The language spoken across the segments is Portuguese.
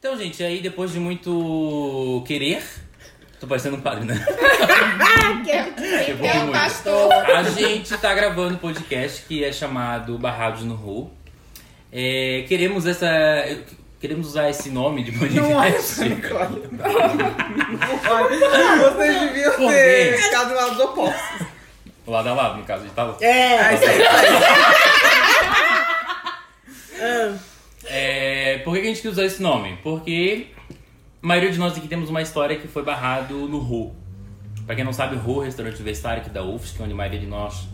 Então, gente, aí depois de muito querer. Tô parecendo um padre, né? De É pastor. A gente tá gravando um podcast que é chamado Barrados no Ru. É, queremos essa. Queremos usar esse nome de Não podcast. pra mim, Olha, Vocês deviam Por ter quê? ficado do lado do oposto. Lado a lado, no caso, a gente tava. É, Tá isso aí. É, por que a gente quis usar esse nome? Porque a maioria de nós aqui temos uma história que foi barrado no RU. Pra quem não sabe, o RU, restaurante universitário aqui da UFSC, onde a maioria de nós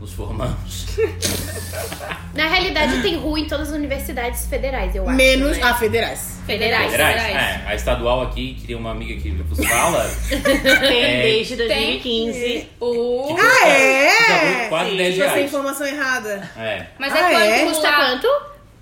nos formamos. Na realidade, tem rua em todas as universidades federais, eu acho. Menos né? a federais. federais. Federais? federais. É, a estadual aqui, que tem uma amiga que vos fala, Tem É. desde 2015. O... que Ah, é? quase Sim. 10 Tive essa reais. informação errada. É. Mas Ah, é quanto? é? Custa quanto?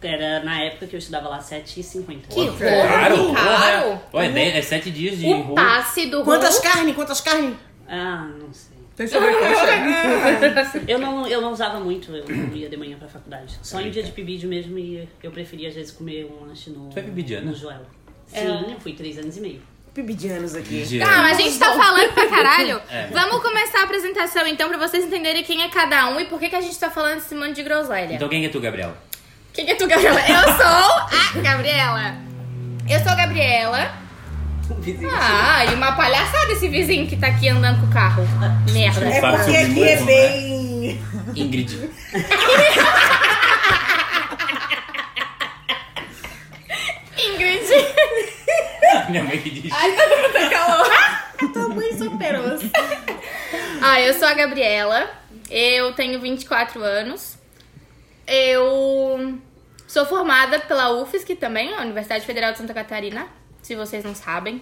Era na época que eu estudava lá, 7,50. Que Pô, Caro, Caro. Pô, é, dez- é sete dias de O passe do Quantas carnes? Quantas carnes? Ah, não sei. Tem sobrecoxa. Eu não, eu não usava muito, eu não ia de manhã pra faculdade. Só em dia de pibídio mesmo e eu preferia às vezes comer um lanche no, Tu é pibidiana? no Joel. Sim, eu fui três anos e meio. Pibidianos aqui. De- Calma, a gente tá falando pra caralho. É. Vamos começar a apresentação então, pra vocês entenderem quem é cada um e por que, que a gente tá falando esse monte de groselha. Então quem é tu, Gabriel? Quem é tu, Gabriela? Eu sou a Gabriela. Eu sou a Gabriela. Ah, e uma palhaçada esse vizinho que tá aqui andando com o carro. Merda. É porque aqui é novo, bem. Ingrid. Ingrid. Minha mãe que diz. Ai, mundo tá calor. Tua mãe superou. Ah, eu sou a Gabriela. Eu tenho 24 anos. Eu sou formada pela UFSC também, a Universidade Federal de Santa Catarina, se vocês não sabem,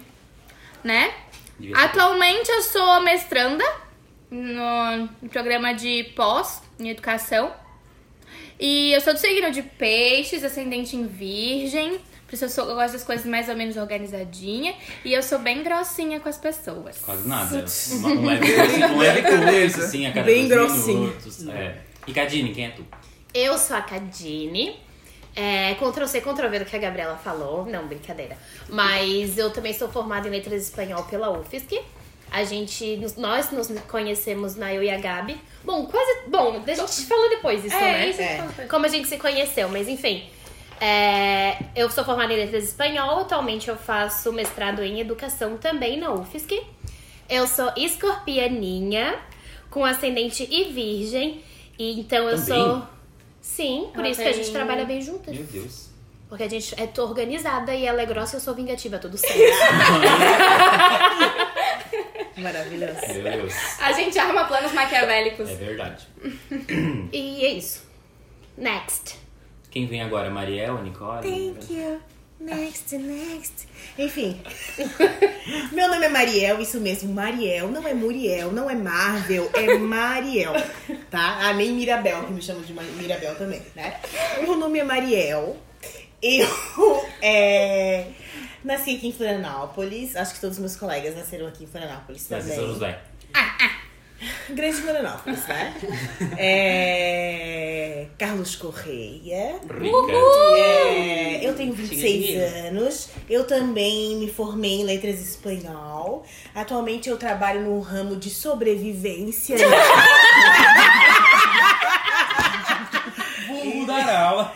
né? Atualmente eu sou mestranda no, no programa de pós em educação. E eu sou do signo de peixes, ascendente em virgem. Por isso eu, sou, eu gosto das coisas mais ou menos organizadinha. E eu sou bem grossinha com as pessoas. Quase nada. Uma- Um leve, um leve curso, assim, a cada Bem dois grossinho. minutos. É. E Cadine, quem é tu? Eu sou a Cadine. É, Ctrl C, Ctrl V do que a Gabriela falou. Não, brincadeira. Mas eu também sou formada em letras espanhol pela UFSC. A gente, nós nos conhecemos na eu e a Gabi. Bom, quase. Bom, a gente falou depois isso, né? isso é. Como a gente se conheceu, mas enfim. É, eu sou formada em letras espanhol, atualmente eu faço mestrado em educação também na UFSC. Eu sou escorpianinha, com ascendente e virgem. E então eu Também? sou. Sim, por Ela isso que a tem- gente trabalha bem juntas. Meu Deus. Porque a gente é organizada e ela é grossa e eu sou vingativa, tudo certo. Maravilhoso. Meu Deus. a gente arma planos maquiavélicos. É verdade. E é isso. Next. Quem vem agora? Mariel, Nicole? Thank you. Next, next. Enfim. Meu nome é Mariel, isso mesmo, Mariel. Não é Muriel, não é Marvel, é Mariel. Tá? Ah, nem Mirabel, que me chamam de Mirabel também, né? Meu nome é Mariel. Eu é, nasci aqui em Florianópolis. Acho que todos os meus colegas nasceram aqui em Florianópolis também. São José. Grande Florianópolis, né? É, Carlos Correia. Rica. É, eu tenho 26 dinheiro. anos. Eu também me formei em letras espanhol. Atualmente eu trabalho no ramo de sobrevivência. Vulgo dar aula.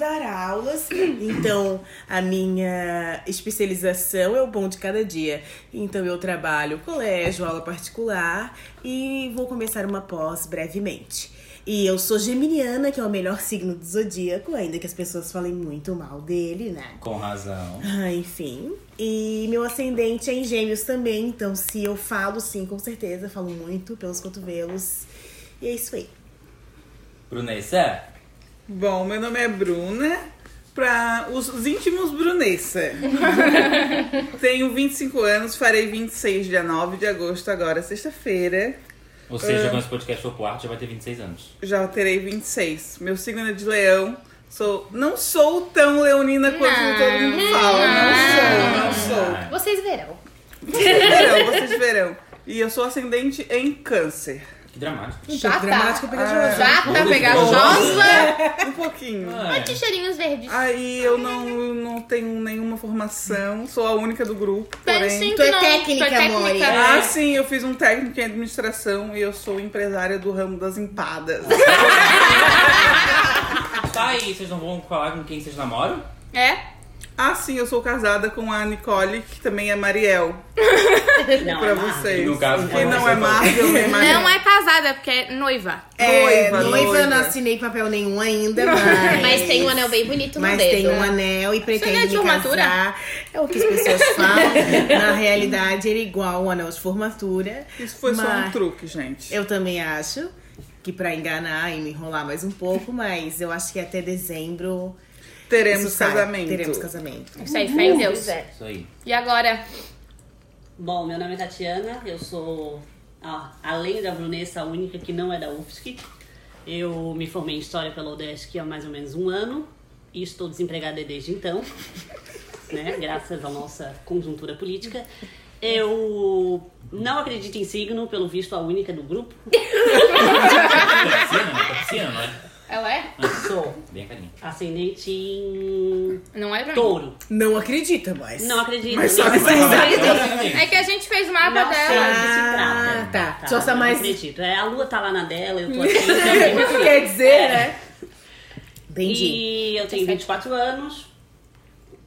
Dar aulas. Então, a minha especialização é o bom de cada dia. Então, eu trabalho colégio, aula particular e vou começar uma pós brevemente. E eu sou geminiana, que é o melhor signo do zodíaco, ainda que as pessoas falem muito mal dele, né? Com razão. Ah, enfim. E meu ascendente é em gêmeos também, então se eu falo, sim, com certeza, falo muito pelos cotovelos. E é isso aí. Brunessa? Bom, meu nome é Bruna, para os, os íntimos Brunessa. Tenho 25 anos, farei 26 dia 9 de agosto, agora sexta-feira. Ou seja, Ah. quando esse podcast for pro ar, já vai ter 26 anos. Já terei 26. Meu signo é de leão. Sou, não sou tão leonina quanto Não. todo mundo fala. Não sou, não sou. Vocês verão. Vocês verão, vocês verão. E eu sou ascendente em câncer. Dramático. Um pouco tá. dramático, pegajoso. Tá pegajosa. Um pouquinho. Ai, que cheirinhos verdes. Aí eu não, não tenho nenhuma formação, sou a única do grupo, porém... Pense Tu é não, técnica, tu é amore. Ah, sim, eu fiz um técnico em administração e eu sou empresária do ramo das empadas. Tá aí, vocês não vão falar com quem vocês namoram? É? Ah, sim, eu sou casada com a Nicole, que também é Mariel. Não, pra é vocês. No caso, que não é falou. Marvel nem Mariel. Não é casada, porque é noiva. É, Noiva, noiva, eu não noiva. assinei papel nenhum ainda, mas... Mas tem um anel bem bonito no Mas dedo. tem um anel e não é pretende de formatura? casar. É o que as pessoas falam. Na realidade, ele é igual o anel de formatura. Isso foi só um mas truque, gente. Eu também acho que pra enganar e me enrolar mais um pouco, mas eu acho que até dezembro Teremos isso sai. casamento. Teremos casamento. Isso aí, fé em Deus. Isso aí. E agora? Bom, meu nome é Tatiana, eu sou, ó, além da Brunessa, a única que não é da UFSC. Eu me formei em História pela UDESC há mais ou menos um ano e estou desempregada desde então, né, graças à nossa conjuntura política. Eu não acredito em signo, pelo visto a única do grupo. Tá piscina, né? Tá não é? Ela é? Sou Bem a carinha. ascendente em Não é pra mim. touro. Não acredita, mas. Não acredito. Mas não só acredito. Exatamente. É que a gente fez o mapa Não sei dela. que se Ah, trata. tá. Só tá não mais- acredito. É, a lua tá lá na dela, eu tô aqui. então, Quer dizer, né? Entendi. E eu tenho 24 anos.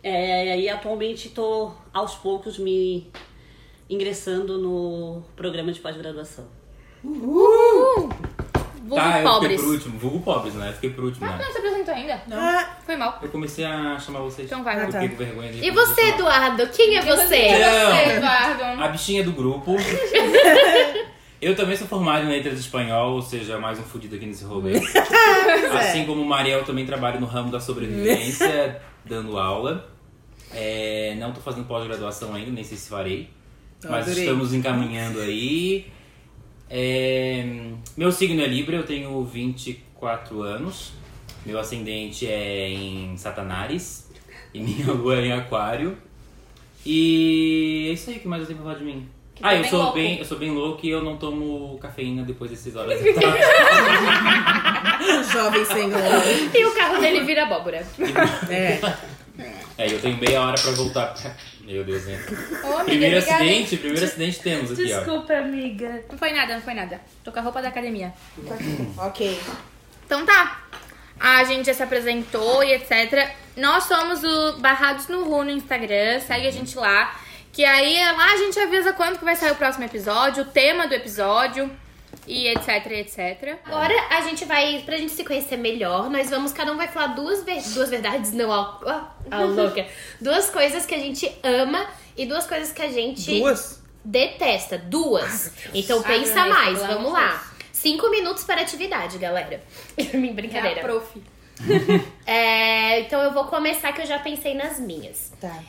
É, e atualmente tô aos poucos me ingressando no programa de pós-graduação. Vulgo Tá, eu pobres. fiquei por último. Vulgo pobres, né? Eu fiquei por último, Ah, né? não se apresentou ainda? Ah, Foi mal. Eu comecei a chamar vocês. Então vai. Eu Ah, tá. fiquei com vergonha de E você, Eduardo? Quem é você? Não. você, Eduardo? A bichinha do grupo. Eu também sou formado em letras de espanhol, ou seja, mais um fudido aqui nesse rolê. Assim como o Mariel, eu também trabalho no ramo da sobrevivência, dando aula. É, não tô fazendo pós-graduação ainda, nem sei se farei. Mas Adorei. estamos encaminhando aí. É, meu signo é Libra, eu tenho 24 anos. Meu ascendente é em Satanares. E minha lua é em Aquário. E é isso aí, o que mais eu tenho pra falar de mim? Que ah, tá eu bem sou louco. bem, eu sou bem louco e eu não tomo cafeína depois dessas horas da tarde. jovem senhor. E o carro dele vira abóbora. É. É, eu tenho meia hora pra voltar. Meu Deus, né? Ô, amiga, Primeiro obrigada, hein? acidente, primeiro acidente temos aqui, ó. amiga. Não foi nada, não foi nada. Tô com a roupa da academia. Ok. Então tá. A gente já se apresentou e etc. Nós somos o Barrados no Ru no Instagram. Segue a gente lá. Que aí lá a gente avisa quando que vai sair o próximo episódio, o tema do episódio e etc, etc. Agora a gente vai, pra gente se conhecer melhor, nós vamos, cada um vai falar duas, ver- duas verdades, não, a, a, a louca. Duas coisas que a gente ama e duas coisas que a gente Duas? detesta. Duas. Então pensa mais, pelo vamos lá. Cinco minutos para atividade, galera. Minha brincadeira. É a prof. É, então eu vou começar que eu já pensei nas minhas. Tá.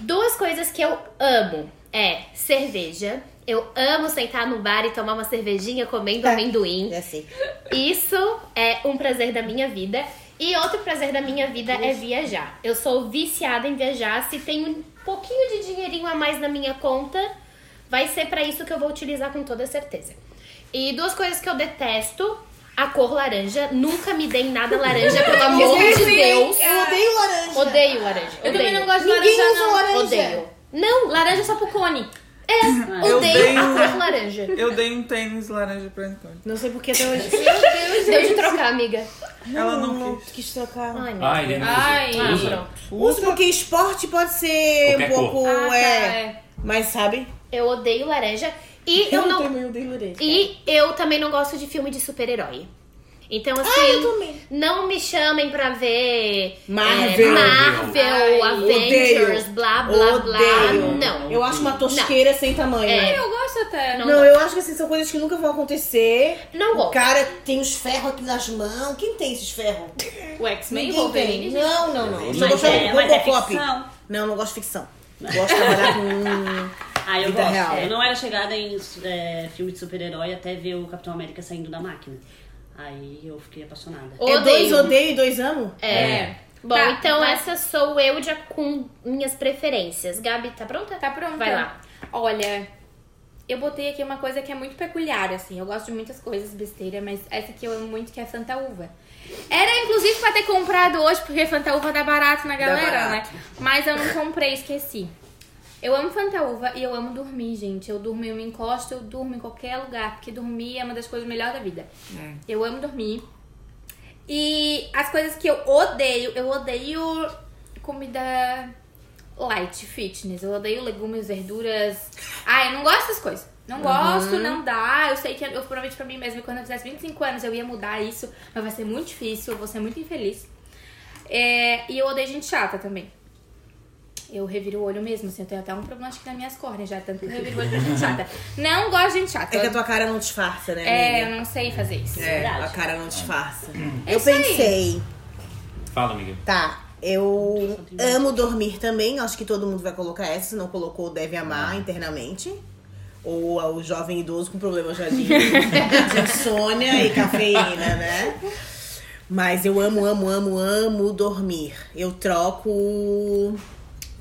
Duas coisas que eu amo é cerveja. Eu amo sentar no bar e tomar uma cervejinha comendo amendoim. É assim. Isso é um prazer da minha vida. E outro prazer da minha vida é viajar. Eu sou viciada em viajar. Se tem um pouquinho de dinheirinho a mais na minha conta, vai ser pra isso que eu vou utilizar com toda certeza. E duas coisas que eu detesto: a cor laranja. Nunca me deem nada laranja, pelo amor de Deus. Eu odeio laranja. Odeio laranja. Eu odeio. também não gosto de Ninguém laranja, usa não. laranja. Odeio. Não, Laranja só pro cone. É, Eu odeio odeio- a cor laranja. Eu dei um tênis laranja pra Antônio. Não sei porque até hoje. Deu de trocar, amiga. Ela não não quis. quis trocar. Ai, meu Ai, Deus. Deus. Ai, Ah, Usa. pronto. Uso porque esporte pode ser Qualquer um pouco. Ah, tá, é, é. Mas sabe? Eu odeio laranja. E eu não. também odeio laranja. E eu também não gosto de filme de super-herói. Então, assim, Ah, eu também. não me chamem pra ver Marvel. é, Marvel, Ai, Avengers, odeio. blá blá blá. Odeio. Não. Eu acho uma tosqueira sem tamanho. É. Eu gosto até. Não Não, gosto. eu acho que assim, são coisas que nunca vão acontecer. Não O gosto. cara tem os ferros aqui nas mãos. Quem tem esses ferros? O X-Men, Wolverine. tem. Não, não, não. Eu Mas gosto é, de mas é ficção. Não, não gosto de ficção. Gosto de trabalhar com. Ah, eu Vida gosto. real. Eu não era chegada em é, filme de super-herói até ver o Capitão América saindo da máquina. Aí eu fiquei apaixonada. É dois odeio e dois amo? É. Bom, Tá, então vai. essa sou eu já com minhas preferências. Gabi, tá pronta? Tá pronto. Vai lá. Olha, eu botei aqui uma coisa que é muito peculiar, assim. Eu gosto de muitas coisas besteira, mas essa aqui eu amo muito, que é Fanta Uva. Era, inclusive, pra ter comprado hoje, porque Fanta Uva dá barato na galera, barato. né? Mas eu não comprei, esqueci. Eu amo Fanta Uva e eu amo dormir, gente. Eu durmo, eu me encosto, eu durmo em qualquer lugar, porque dormir é uma das coisas melhores da vida. Eu amo dormir. E as coisas que eu odeio, eu odeio comida light, fitness. Eu odeio legumes, verduras. Ah, eu não gosto dessas coisas. Não gosto, não dá. Eu sei que eu prometi pra mim mesma que quando eu fizesse 25 anos eu ia mudar isso, mas vai ser muito difícil, eu vou ser muito infeliz. É, e eu odeio gente chata também. Eu reviro o olho mesmo, assim, eu tenho até um problema acho que nas minhas córneas já, tanto que eu reviro o olho pra gente chata. Não gosto de gente chata. É que a tua cara não disfarça, né? É, amiga? eu não sei fazer isso. É, verdade. a cara não disfarça. É Eu aí. pensei, Fala, amiga. tá, eu amo dormir também, acho que todo mundo vai colocar essa, se não colocou, deve amar internamente. Ou o jovem idoso com problema já de, de insônia e cafeína, né? Mas eu amo, amo, amo, amo dormir. Eu troco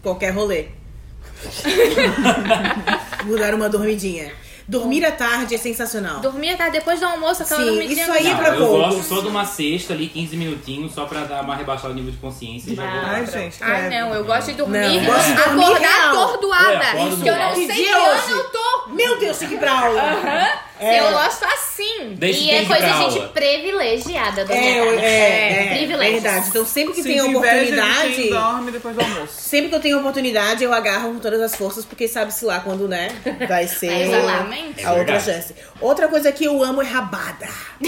qualquer rolê. Vou dar uma dormidinha. Dormir à tarde é sensacional. Dormir até depois do almoço, aquela Sim, dormidinha. isso aí é pra eu poucos. gosto só de uma cesta ali, 15 minutinhos, só pra dar uma rebaixada no nível de consciência e já vou. Ai, gente. Ai, credo. não, eu gosto de dormir. Não, eu gosto de dormir acordar real. acordo que eu não sei Que que dia ano hoje? eu tô. Meu Deus, tem que ir pra aula. Aham. É. Eu gosto assim. Deixa E é coisa gente aula. privilegiada do É, mercado. é, é, privilégios. verdade. Então sempre que tem inveja de oportunidade, quem dorme depois do almoço. sempre que eu tenho oportunidade, eu agarro com todas as forças, porque sabe-se lá quando, né, vai ser Exatamente. a outra verdade. chance. Outra coisa que eu amo é rabada.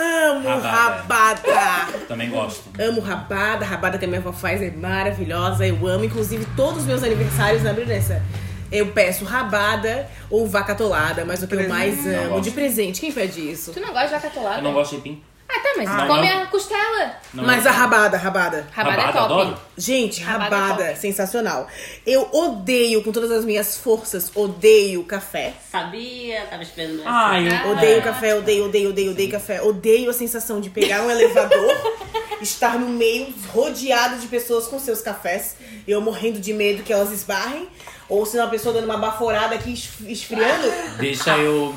Eu amo Rabada. rabada. Também gosto. Amo rabada, rabada que a minha avó faz é maravilhosa, eu amo. Inclusive, todos os meus aniversários na Brunessa, eu peço rabada ou vaca atolada, mas o que eu mais Não amo gosto. de presente, quem pede isso? Tu não gosta de vaca atolada? Eu não gosto de pim. Ah, tá, mas Ah, come não. a costela. Não mas gosto. a rabada, rabada. Rabada, é Rabada, top. adoro. Gente, Rabada rabada, é top. sensacional. Eu odeio, com todas as minhas forças, odeio café. Sabia, tava esperando essa. Ah, eu. Odeio é. café, odeio, odeio, odeio, odeio café. Odeio a sensação de pegar um elevador, estar no meio, rodeado de pessoas com seus cafés. Eu morrendo de medo que elas esbarrem. Ou se uma pessoa dando uma baforada aqui, es- esfriando. Deixa eu.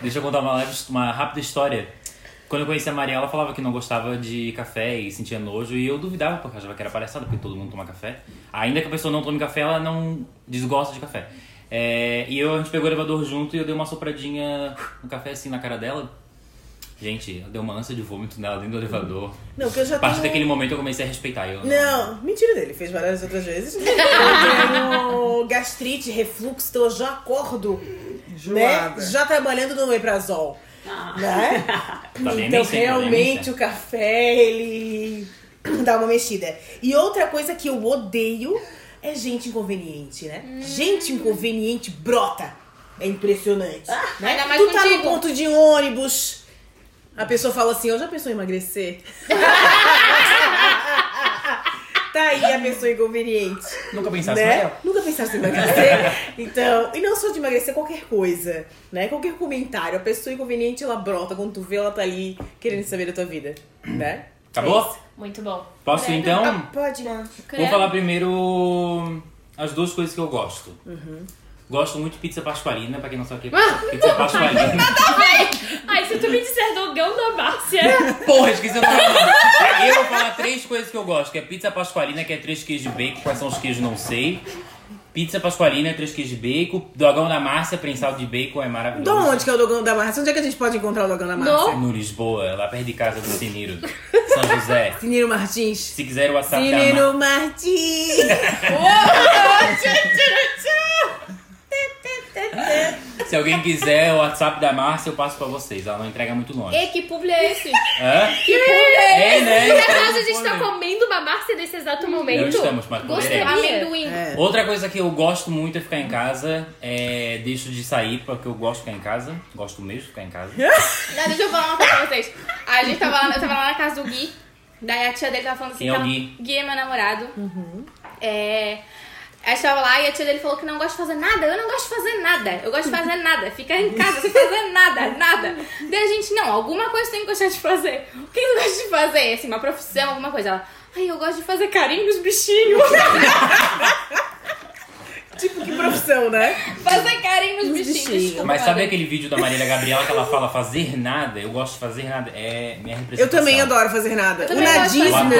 Deixa eu contar uma, uma rápida história. Quando eu conheci a Maria, ela falava que não gostava de café e sentia nojo, e eu duvidava, porque eu achava que era palhaçada, porque todo mundo toma café. Ainda que a pessoa não tome café, ela não desgosta de café. É, e eu, a gente pegou o elevador junto e eu dei uma sopradinha no café assim na cara dela. Gente, deu uma ânsia de vômito nela dentro do elevador. Não, que eu já A partir tenho... daquele momento eu comecei a respeitar. Eu, Não, mentira dele, fez várias outras vezes. Eu tenho gastrite, refluxo, então eu já acordo, né? Já trabalhando no Omeprazol, Ah. né? Tá então nem realmente o café, ele dá uma mexida. E outra coisa que eu odeio é gente inconveniente, né? Gente inconveniente brota. É impressionante. né? ainda mais tu tá no ponto de ônibus, a pessoa fala assim, eu já pensou em emagrecer? tá aí a pessoa inconveniente. Nunca pensasse, Né? Maria? Nunca pensasse em emagrecer. Então, e não só de emagrecer, qualquer coisa, né? Qualquer comentário. A pessoa inconveniente, ela brota. Quando tu vê, ela tá ali querendo saber da tua vida, né? Acabou? Muito bom. Posso Credo. então? Ah, pode, né? Vou falar primeiro as duas coisas que eu gosto. Gosto muito de pizza pasqualina, pra quem não sabe o que é pizza pasqualina. Ai, se tu me disser dogão da Márcia. Porra, esqueci o nome. Eu vou falar três coisas que eu gosto, que é pizza pasqualina, que é três queijos de bacon, quais são os queijos não sei. Pizza pasqualina, três queijos de bacon. Dogão da Márcia, prensado de bacon, é De maravilhoso. onde que é o Dogão da Márcia? Onde é que a gente pode encontrar o Dogão da Márcia? No Lisboa, lá perto de casa do Siniro. São José. Siniro Martins. Se quiser o WhatsApp da Siniro Márcia. Martins. Se alguém quiser o WhatsApp da Márcia, eu passo pra vocês. Ela não entrega muito longe. E que publi é esse? Hã? Que publi é É, né? Por Então, acaso a gente tá comendo uma Márcia nesse exato Não momento? estamos, mas Gostei. Amendoim. É. Outra coisa que eu gosto muito é ficar em casa. É, deixo de sair porque eu gosto de ficar em casa. Gosto mesmo de ficar em casa. Não, deixa eu falar uma coisa pra vocês. A gente tava lá, eu tava lá na casa do Gui. Daí a tia dele tava falando assim. Quem é o ela- Gui? Gui é meu namorado. É. A gente tava lá e a tia dele falou que não gosta de fazer nada. Eu não gosto de fazer nada. Eu gosto de fazer nada. Ficar em casa sem fazer nada, nada. Daí a gente, não, alguma coisa tem que gostar de fazer. O que tu gosta de fazer? Assim, uma profissão, alguma coisa. Ela, ai, eu gosto de fazer carinho nos bichinhos. Tipo, que profissão, né? fazer antiga. Mas sabe aquele vídeo da Marília Gabriela que ela fala fazer nada? Eu gosto de fazer nada. É minha representação. Eu também adoro fazer nada. O nadismo,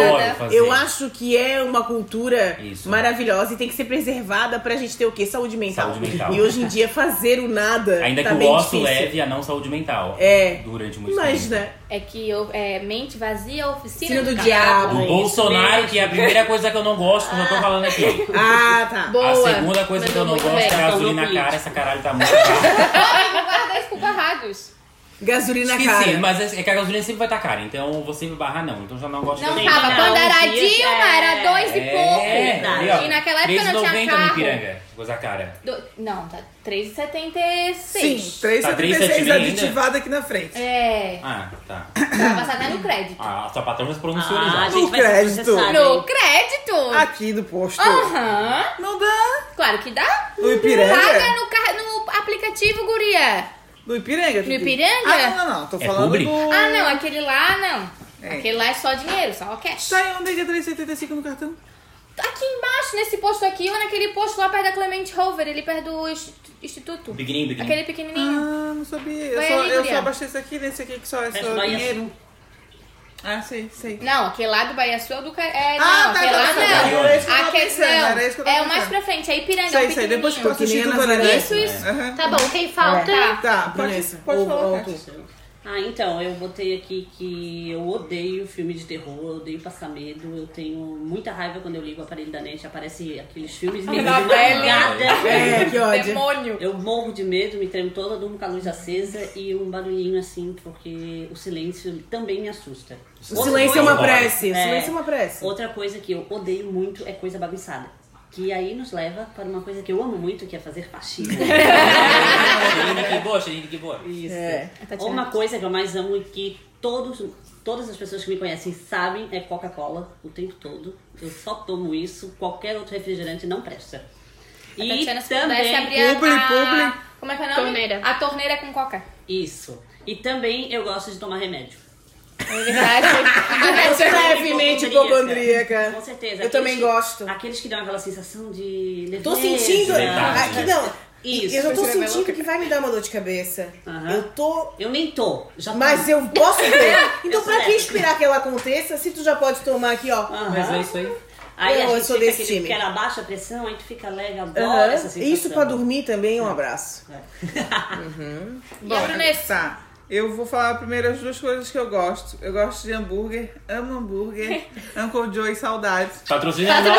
Eu eu acho que é uma cultura Isso. maravilhosa e tem que ser preservada pra gente ter o quê? Saúde mental. Saúde mental. E hoje em dia fazer o nada Ainda tá que o osso difícil. leve a não saúde mental. É. Durante muito Mas, tempo. né? É que eu, é, mente vazia, oficina do do, diabo. O Bolsonaro, que é a primeira coisa que eu não gosto, que eu já tô falando aqui. Ah, tá. Boa. A segunda coisa que eu não gosto é a gasolina Mandou cara. Essa caralho tá muito guardar isso pro Barrados. Gasolina Esqueci, cara. mas é é que a gasolina sempre vai estar cara. Então você me barrar não. Então já não gosto Não de tava. não, Quando era Dilma, é. era dois e pouco. ali, ó, E naquela época não tinha 3,90 no carro. Ipiranga. Coisa cara. Do- Não, tá Sim, 3,76. 376 Tá 376 aditivado aqui na frente. É. Ah, tá. Vai passar até no crédito. Ah, a sua patrona se pronunciou Ah, já. No vai crédito. No crédito? Aqui do posto. Aham. Não dá. Claro que dá. No Ipiranga? Paga no, car- no aplicativo, guria. No Ipiranga? No? Ipiranga? Ah, não, não, não. Tô É falando publi? do... Ah, não. Aquele lá, não. É. Aquele lá é só dinheiro, só cash. Tá aí onde é que é 375 no cartão? Aqui embaixo, nesse posto aqui, ou naquele posto lá perto da Clemente Hover, ali perto do inst- instituto. Pequenininho, pequenininho. Aquele pequenininho. Ah, não sabia. Eu Vai só, ali, eu só abasteço aqui nesse aqui que só é só dinheiro. Ah, sei, sei. Não, aquele lá do Bahia Sul é do... Ca- É, não, Ah, tá, aquele tá, lá tá, não. tá. Era isso que eu tava pensando, era isso que eu tava É o mais pra frente, é Ipiranga, é Sei, o sei. Depois que eu assisti Que nem do a Nazaré. Isso, isso. Aham. Tá bom, quem falta? Tá. Tá, pode, pode falar. Ah, então, eu botei aqui que eu odeio filme de terror, eu odeio passar medo, eu tenho muita raiva quando eu ligo o aparelho da net, aparece aqueles filmes meio de madrugada. É, que ódio. Demônio. Eu morro de medo, me tremo toda, durmo com a luz acesa e um barulhinho assim, porque o silêncio também me assusta. O silêncio é coisa- uma prece. O É. silêncio é uma prece. Outra coisa que eu odeio muito é coisa bagunçada. Que aí nos leva para uma coisa que eu amo muito, que é fazer faxina. Que boa, que boa. Isso. É. Uma coisa que eu mais amo e que todos, todas as pessoas que me conhecem sabem é Coca-Cola o tempo todo. Eu só tomo isso, qualquer outro refrigerante não presta. A E Tatiana, também abrir a- Publi, a... publi. Como é que é o nome? Torneira. A torneira com coca. isso. E também eu gosto de tomar remédio. É verdade. Você é levemente hipocondríaca. Com certeza. Eu também que- gosto. Aqueles que dão aquela sensação de leveza. Tô sentindo. Aqui, não. Isso. Eu já tô sentindo que vai me dar uma dor de cabeça. Aham. Eu tô. Eu nem tô. Já Mas tô. eu posso ter. Então, Eu pra que esperar que ela aconteça se tu já pode tomar aqui, ó? Aham. Mas é isso aí. Aí Eu a gente sou fica desse aquele, time. que ela baixa a pressão, aí tu fica alegre, adoro Aham. essa sensação. Isso pra dormir também é um abraço. E a Brunessa? Eu vou falar primeiro as duas coisas que eu gosto. Eu gosto de hambúrguer, amo hambúrguer, Uncle Joe e saudades. Patrocina nós.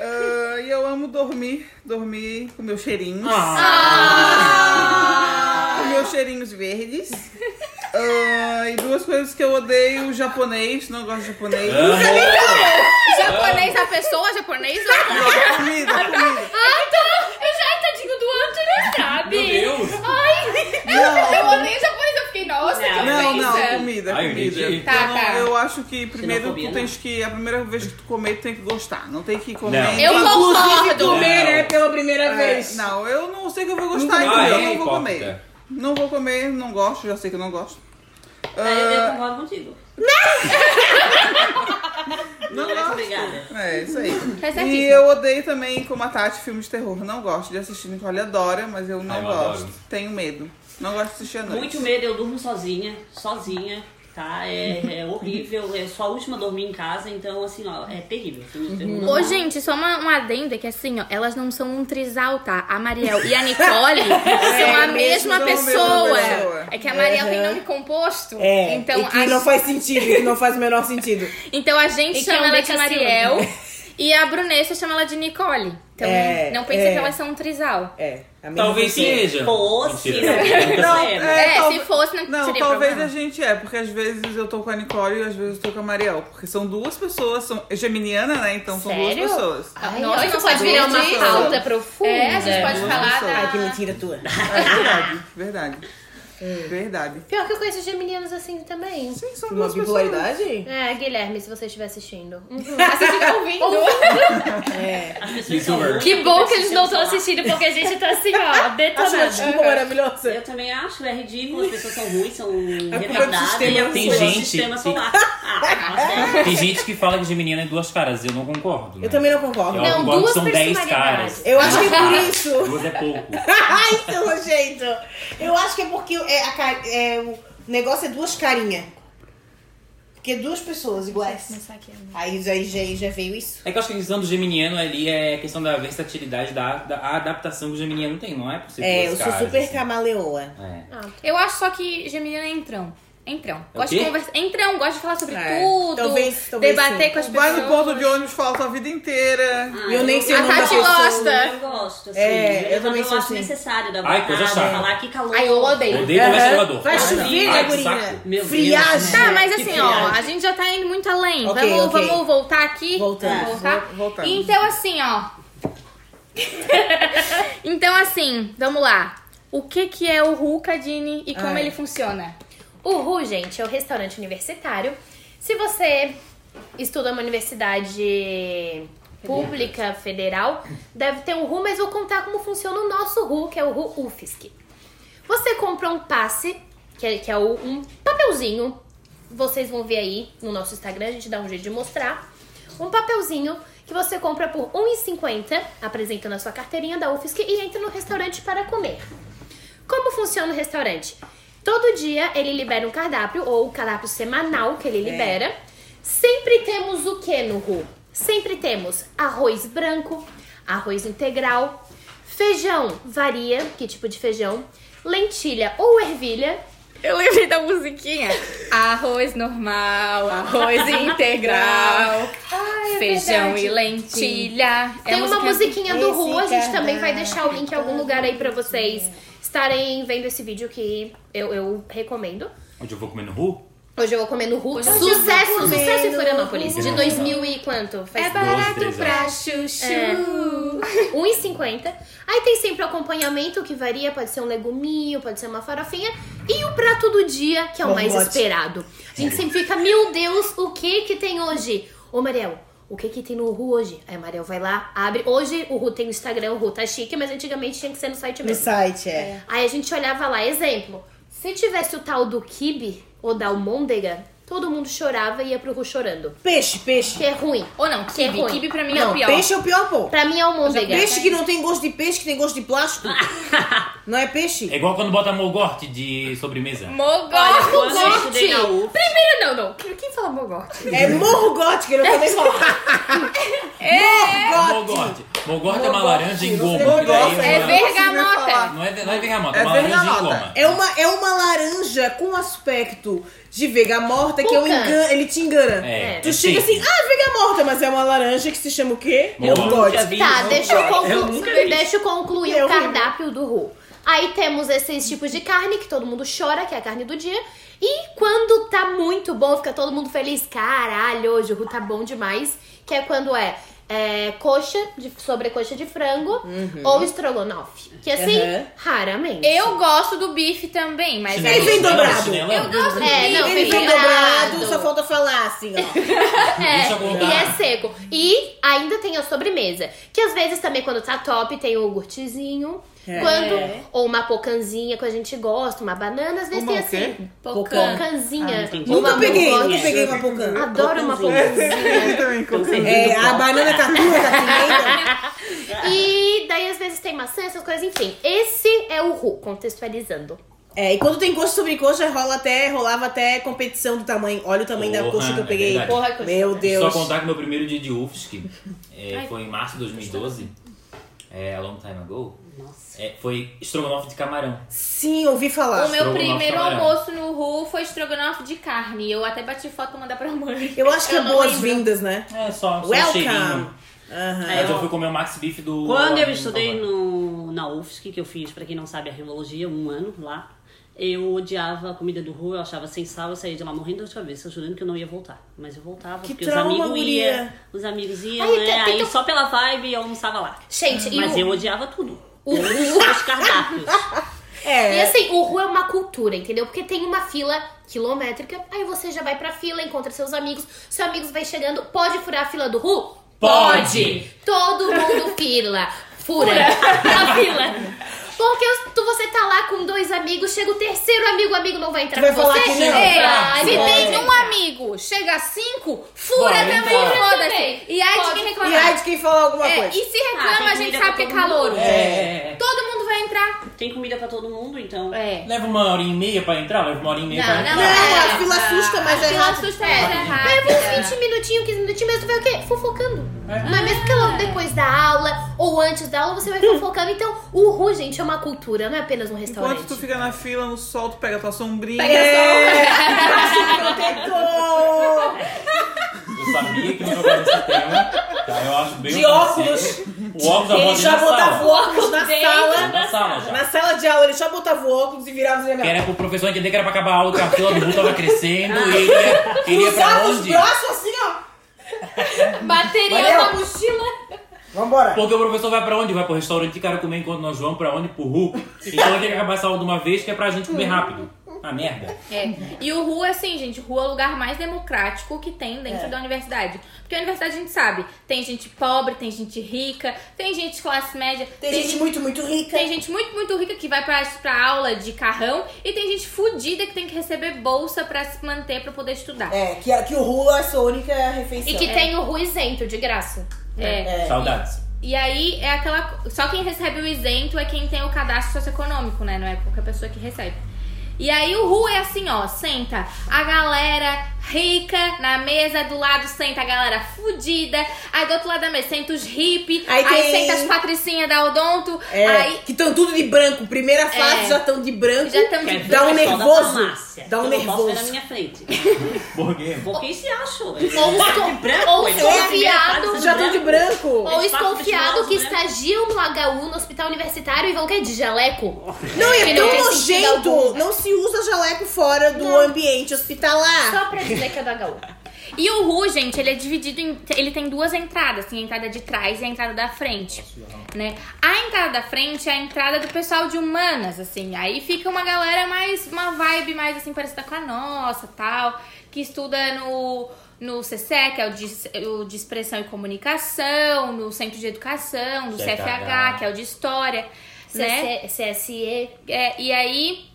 Ah, e eu amo dormir, dormir com meus cheirinhos. Ah. Com meus cheirinhos verdes. Ah, e duas coisas que eu odeio, japonês, não gosto de japonês. Amo. Japonês, a pessoa japonesa? Não, comida, comida. Ah, tá. Eu já tadinho do Anthony, sabe? Meu Deus. Ai, eu, Não. eu odeio japonês. Eu fiquei, nossa, que Não, não, ofensa. comida, Ai, eu comida. Tá, eu, não- tá. eu acho que primeiro tu tens que. A primeira vez que tu comer, tu tem que gostar. Não tem que comer. Não. Eu concordo. comer, Não. né? Pela primeira É, vez. não, eu não sei que eu vou gostar, Ah, então é eu não vou comer. Não vou comer, não gosto, já sei que eu não gosto. Aí eu, Ah, concordo contigo. não Não, gosto. obrigada. É, isso aí. Tá E eu odeio também, como a Tati, filmes de terror. Não gosto de assistir. Nicole adora, mas eu não Ah, eu gosto. adoro. Tenho medo. Não gosto de assistir à noite. Muito medo, eu durmo sozinha, sozinha, tá? É, é horrível, é só a última a dormir em casa, então assim, ó, é terrível. Não Ô, gente, só uma, um adendo é que assim, ó, elas não são um trisal, tá? A Mariel e a Nicole são a mesmo, mesma são a mesma pessoa. pessoa. É que a Mariel tem Uhum. nome composto. É, então, e que a, não faz sentido, que não faz o menor sentido. então a gente E é chama um ela de. Mariel e a Brunessa chama ela de Nicole. Então É, não pense é. que elas são um trisal. É, a mesma Talvez seja. Fosse, Mentira. não, é, É, se fosse, não, Não, seria talvez problema. a gente é, porque às vezes eu tô com a Nicole e às vezes eu tô com a Mariel. Porque são duas pessoas, são geminiana, né? Então são Sério? duas pessoas. Ai, Nossa, isso não pode sabia virar uma pauta profunda. É, a gente pode falar pessoas. da... Ai, que mentira tua. É verdade, verdade. Verdade. Pior que eu conheço geminianos assim também. Sim, são Uma duas pessoas. bipolaridade? É, Guilherme, se você estiver assistindo. Se você estiver ouvindo. É. Pessoas Que bom que eles não estão assistindo, porque a gente tá assim, ó, Acho uma desculpa maravilhosa. Eu também acho, é ridículo, as pessoas são ruins, são do retardadas sistema a Tem é gente- sistema tem- solar. Ah, Tem gente que fala que Geminiano é duas caras, eu não concordo. Eu também não concordo. Eu Não, concordo que duas são dez personalidades. caras. Eu acho que é por isso. Duas é pouco. Ai, seu jeito. Eu acho que é porque é, a é, o negócio é duas carinhas. Porque duas pessoas iguais. Aí já, já, já veio isso. É que eu acho que a questão do geminiano ali é a questão da versatilidade, da, da adaptação que o geminiano tem, não é possível. É, eu sou caras, super assim. camaleoa. É. Eu acho só que Geminiano é entrão. Entrão. É o Gosta de conversar. Entrão, gosta de falar sobre É, tudo. talvez- talvez debater sim. com as Vai pessoas. no ponto de ônibus, falta a vida inteira. Ah, Eu nem sei o nome da Tati pessoa. gosta. Eu gosto, assim. É, eu Mas também sou acho assim. necessário dar Ai, coisa chata. falar que calor. Ai, eu odeio. Odeio Aham. elevador. Vai Ai, chover, né, gurinha? Deus. Friagem. Tá, mas assim, ó, a gente já tá indo muito além. Ok, vamos, ok. vamos voltar aqui? Voltamos. Vamos voltar? Voltamos. Então, assim, ó. então, assim, vamos lá. O que que é o Rucadine e como Ai. ele funciona? O RU, gente, é o restaurante universitário. Se você estuda uma universidade pública, federal, deve ter um RU, mas vou contar como funciona o nosso RU, que é o RU UFSC. Você compra um passe, que é, que é um papelzinho, vocês vão ver aí no nosso Instagram, a gente dá um jeito de mostrar. Um papelzinho que você compra por R$ 1,50, apresentando a sua carteirinha da UFSC e entra no restaurante para comer. Como funciona o restaurante? Todo dia ele libera um cardápio, ou o cardápio semanal que ele libera. Sempre temos o que no RU? Sempre temos arroz branco, arroz integral, feijão, varia que tipo de feijão, lentilha ou ervilha, Eu lembrei da musiquinha. Arroz normal, arroz integral, é feijão verdade. e lentilha. É Tem uma musiquinha do Ru, a gente também vai deixar o link em algum lugar aí pra vocês estarem vendo esse vídeo que eu, eu recomendo. Onde eu vou comer no Ru? Hoje eu vou comer no Ru. Hoje Sucesso, sucesso em Florianópolis. De 2000 e quanto? Faz É barato três pra chuchu. É. 1,50. Aí tem sempre o acompanhamento que varia, pode ser um leguminho, pode ser uma farofinha. E o prato do dia, que é o mais esperado. A gente sempre fica, meu Deus, o que que tem hoje? Ô, Mariel, o que que tem no Ru hoje? Aí a Mariel vai lá, abre. Hoje o Ru tem no Instagram, o Ru tá chique, mas antigamente tinha que ser no site No mesmo. site, é. Aí a gente olhava lá, exemplo, se tivesse o tal do kibe ou da almôndega, todo mundo chorava e ia pro Ru chorando. Peixe, peixe. Que é ruim. Ou não, Que é kibe. ruim. Kibe pra mim é Não, o pior. peixe é o pior, pô. Pra mim é almôndega. Peixe que não tem gosto de peixe, que tem gosto de plástico. não é peixe? É igual quando bota mogorte de sobremesa. Mogorte. Primeiro, não, não. Quem fala mogorte? É morgote, que eu não também falar. Morgote. Mogorte. Mogorte é uma laranja em goma. É bergamota. Não é, não é bergamota, é É uma laranja em goma. É uma, é uma laranja com aspecto de vega morta que eu Cuca. engano, ele te engana. É, Tu é chega fake. assim, ah, vega morta, mas é uma laranja que se chama o quê? Morgote. nunca vi. Tá, não. deixa eu, conclu- Eu nunca vi. deixa eu concluir Eu o vi. cardápio do Ru. Aí temos esses tipos de carne que todo mundo chora, que é a carne do dia. E quando tá muito bom, fica todo mundo feliz. Caralho, hoje o Ru tá bom demais. Que é quando é, é, coxa, de, sobrecoxa de frango ou estrogonofe. Que assim, Uhum. raramente. Eu gosto do bife também, mas Ele vem dobrado. Eu gosto É, Ele vem vem dobrado. só falta falar assim, ó. É, e é seco. E ainda tem a sobremesa. Que às vezes também, quando tá top, tem o gurtizinho. É. Quando, ou uma pocanzinha que a gente gosta, uma banana, às vezes Uma tem assim. Pocanzinha. Ah, Nunca peguei, nunca peguei uma pocã. Adoro uma Pocanzinha. pocanzinha. Eu também comprei. É, a banana tá tua, tá pimenta. e daí, às vezes, tem maçã, essas coisas, enfim. Esse é o Ru, contextualizando. É, e quando tem coxa sobre coxa, rola até, rolava até competição do tamanho. Olha o tamanho da Porra, coxa que eu é peguei. verdade. Porra, coxa. Meu Deus. Só contar que meu primeiro dia de UFSC é, foi em março de 2012. É, a long time ago. Nossa. É, foi estrogonofe de camarão. Sim, ouvi falar. O meu primeiro almoço no Ru foi estrogonofe de carne. Eu até bati foto pra mandar pra mãe. Eu acho que é não lembro. boas-vindas, né? É, só, só um cheirinho. Welcome. Aham. Mas eu fui comer o Max Beef do... Quando eu estudei no, na UFSC, que eu fiz, pra quem não sabe, a Rimologia, um ano lá, eu odiava a comida do Ru, eu achava sem sal, eu saía de lá morrendo de cabeça, jurando que eu não ia voltar. Mas eu voltava, Que porque trauma, os amigos iam, os amigos iam, Ai, né? tem- tem Aí só pela vibe eu almoçava lá. Gente, e Mas o- eu odiava tudo. O- Todos os cardápios. É. E assim, o Ru é uma cultura, entendeu? Porque tem uma fila quilométrica, aí você já vai pra fila, encontra seus amigos, seus amigos vai chegando, pode furar a fila do Ru? Pode! Todo mundo fila. Fura a fila. Porque tu, você tá lá com dois amigos, chega o terceiro amigo, o amigo não vai entrar Tu vai com falar você? que não? É, Vai, se tem um amigo, chega a cinco, fura Bora, também, então. foda-se. Também. E aí de quem E reclamar. aí de quem falar alguma É, coisa. e se Ah, reclama, tem a gente sabe que é calor. É, é, é. Todo mundo vai entrar. Tem comida pra todo mundo, então. É. Leva uma hora e meia pra entrar, leva uma hora e meia Não, pra não, entrar. Não, é, a fila tá. assusta, mas A é fila rápido. assusta, mas é Leva rápida. uns 20 minutinhos, 15 minutinhos, mas tu vai o quê? Fofocando. É. Mas mesmo que logo depois da aula ou antes da aula, você vai fofocando. Então, o Ru, gente, é uma cultura, não é apenas um restaurante. Enquanto tu fica na fila, no sol, tu pega tua sombrinha. Protetor! Eu sabia que não tocava nesse tema. Tá, eu acho bem De óculos. O óculos da Ele já botava o óculos na sala. Na sala já. Na sala de aula, ele só botava o óculos e virava os Que era pro professor entender que era pra acabar a aula, que a fila do Ru tava crescendo e ele ia, ele ia pra Cruzava os onde? braços assim, ó. Material Valeu. na mochila. Vambora. Porque o professor vai pra onde? Vai pro restaurante e cara comer enquanto nós vamos pra onde? Pro Ru. Então ele tem que acabar essa aula de uma vez, que é pra gente comer rápido. Ah, merda. É. E o RU, assim, gente, o RU é o lugar mais democrático que tem dentro da universidade. Porque a universidade a gente sabe, tem gente pobre, tem gente rica, tem gente de classe média, Tem gente muito, muito rica. Tem gente muito, muito rica que vai pra, pra aula de carrão e tem gente fudida que tem que receber bolsa pra se manter pra poder estudar. É, que, que o Rua é a sua única refeição. E que tem o Ru isento, de graça. É. É. Saudades. E aí é aquela. Só quem recebe o isento é quem tem o cadastro socioeconômico, né? Não é qualquer pessoa que recebe. E aí o RU é assim, ó, senta a galera rica na mesa, do lado senta a galera fudida, aí do outro lado da mesa senta os hippie, Aí aí, tem- senta as patricinhas da Odonto, É, aí que estão tudo de branco. Primeira fase É. já estão de branco. já Quer de ver Dá um nervoso. Dá um que eu ver na nervoso. minha frente. Por quê? Porque se acham. Ou, esco- branco, ou desconfiado, fase Já estão de branco. ou desconfiado que estagiam no HU, no hospital universitário, e vão quê? De jaleco. Não, e é Que tão nojento. Não se usa jaleco fora do Não. ambiente hospitalar. Só pra dizer que é do HU. E o RU, gente, ele é dividido em. Ele tem duas entradas, assim, a entrada de trás e a entrada da frente. Né? A entrada da frente é a entrada do pessoal de humanas, assim. Aí fica uma galera mais. uma vibe mais assim, parecida com a nossa tal. Que estuda no. No CCE, que é o de, o de Expressão e Comunicação, no Centro de Educação, no CFH. CFH, que é o de História, né? CC, CSE. É, e aí.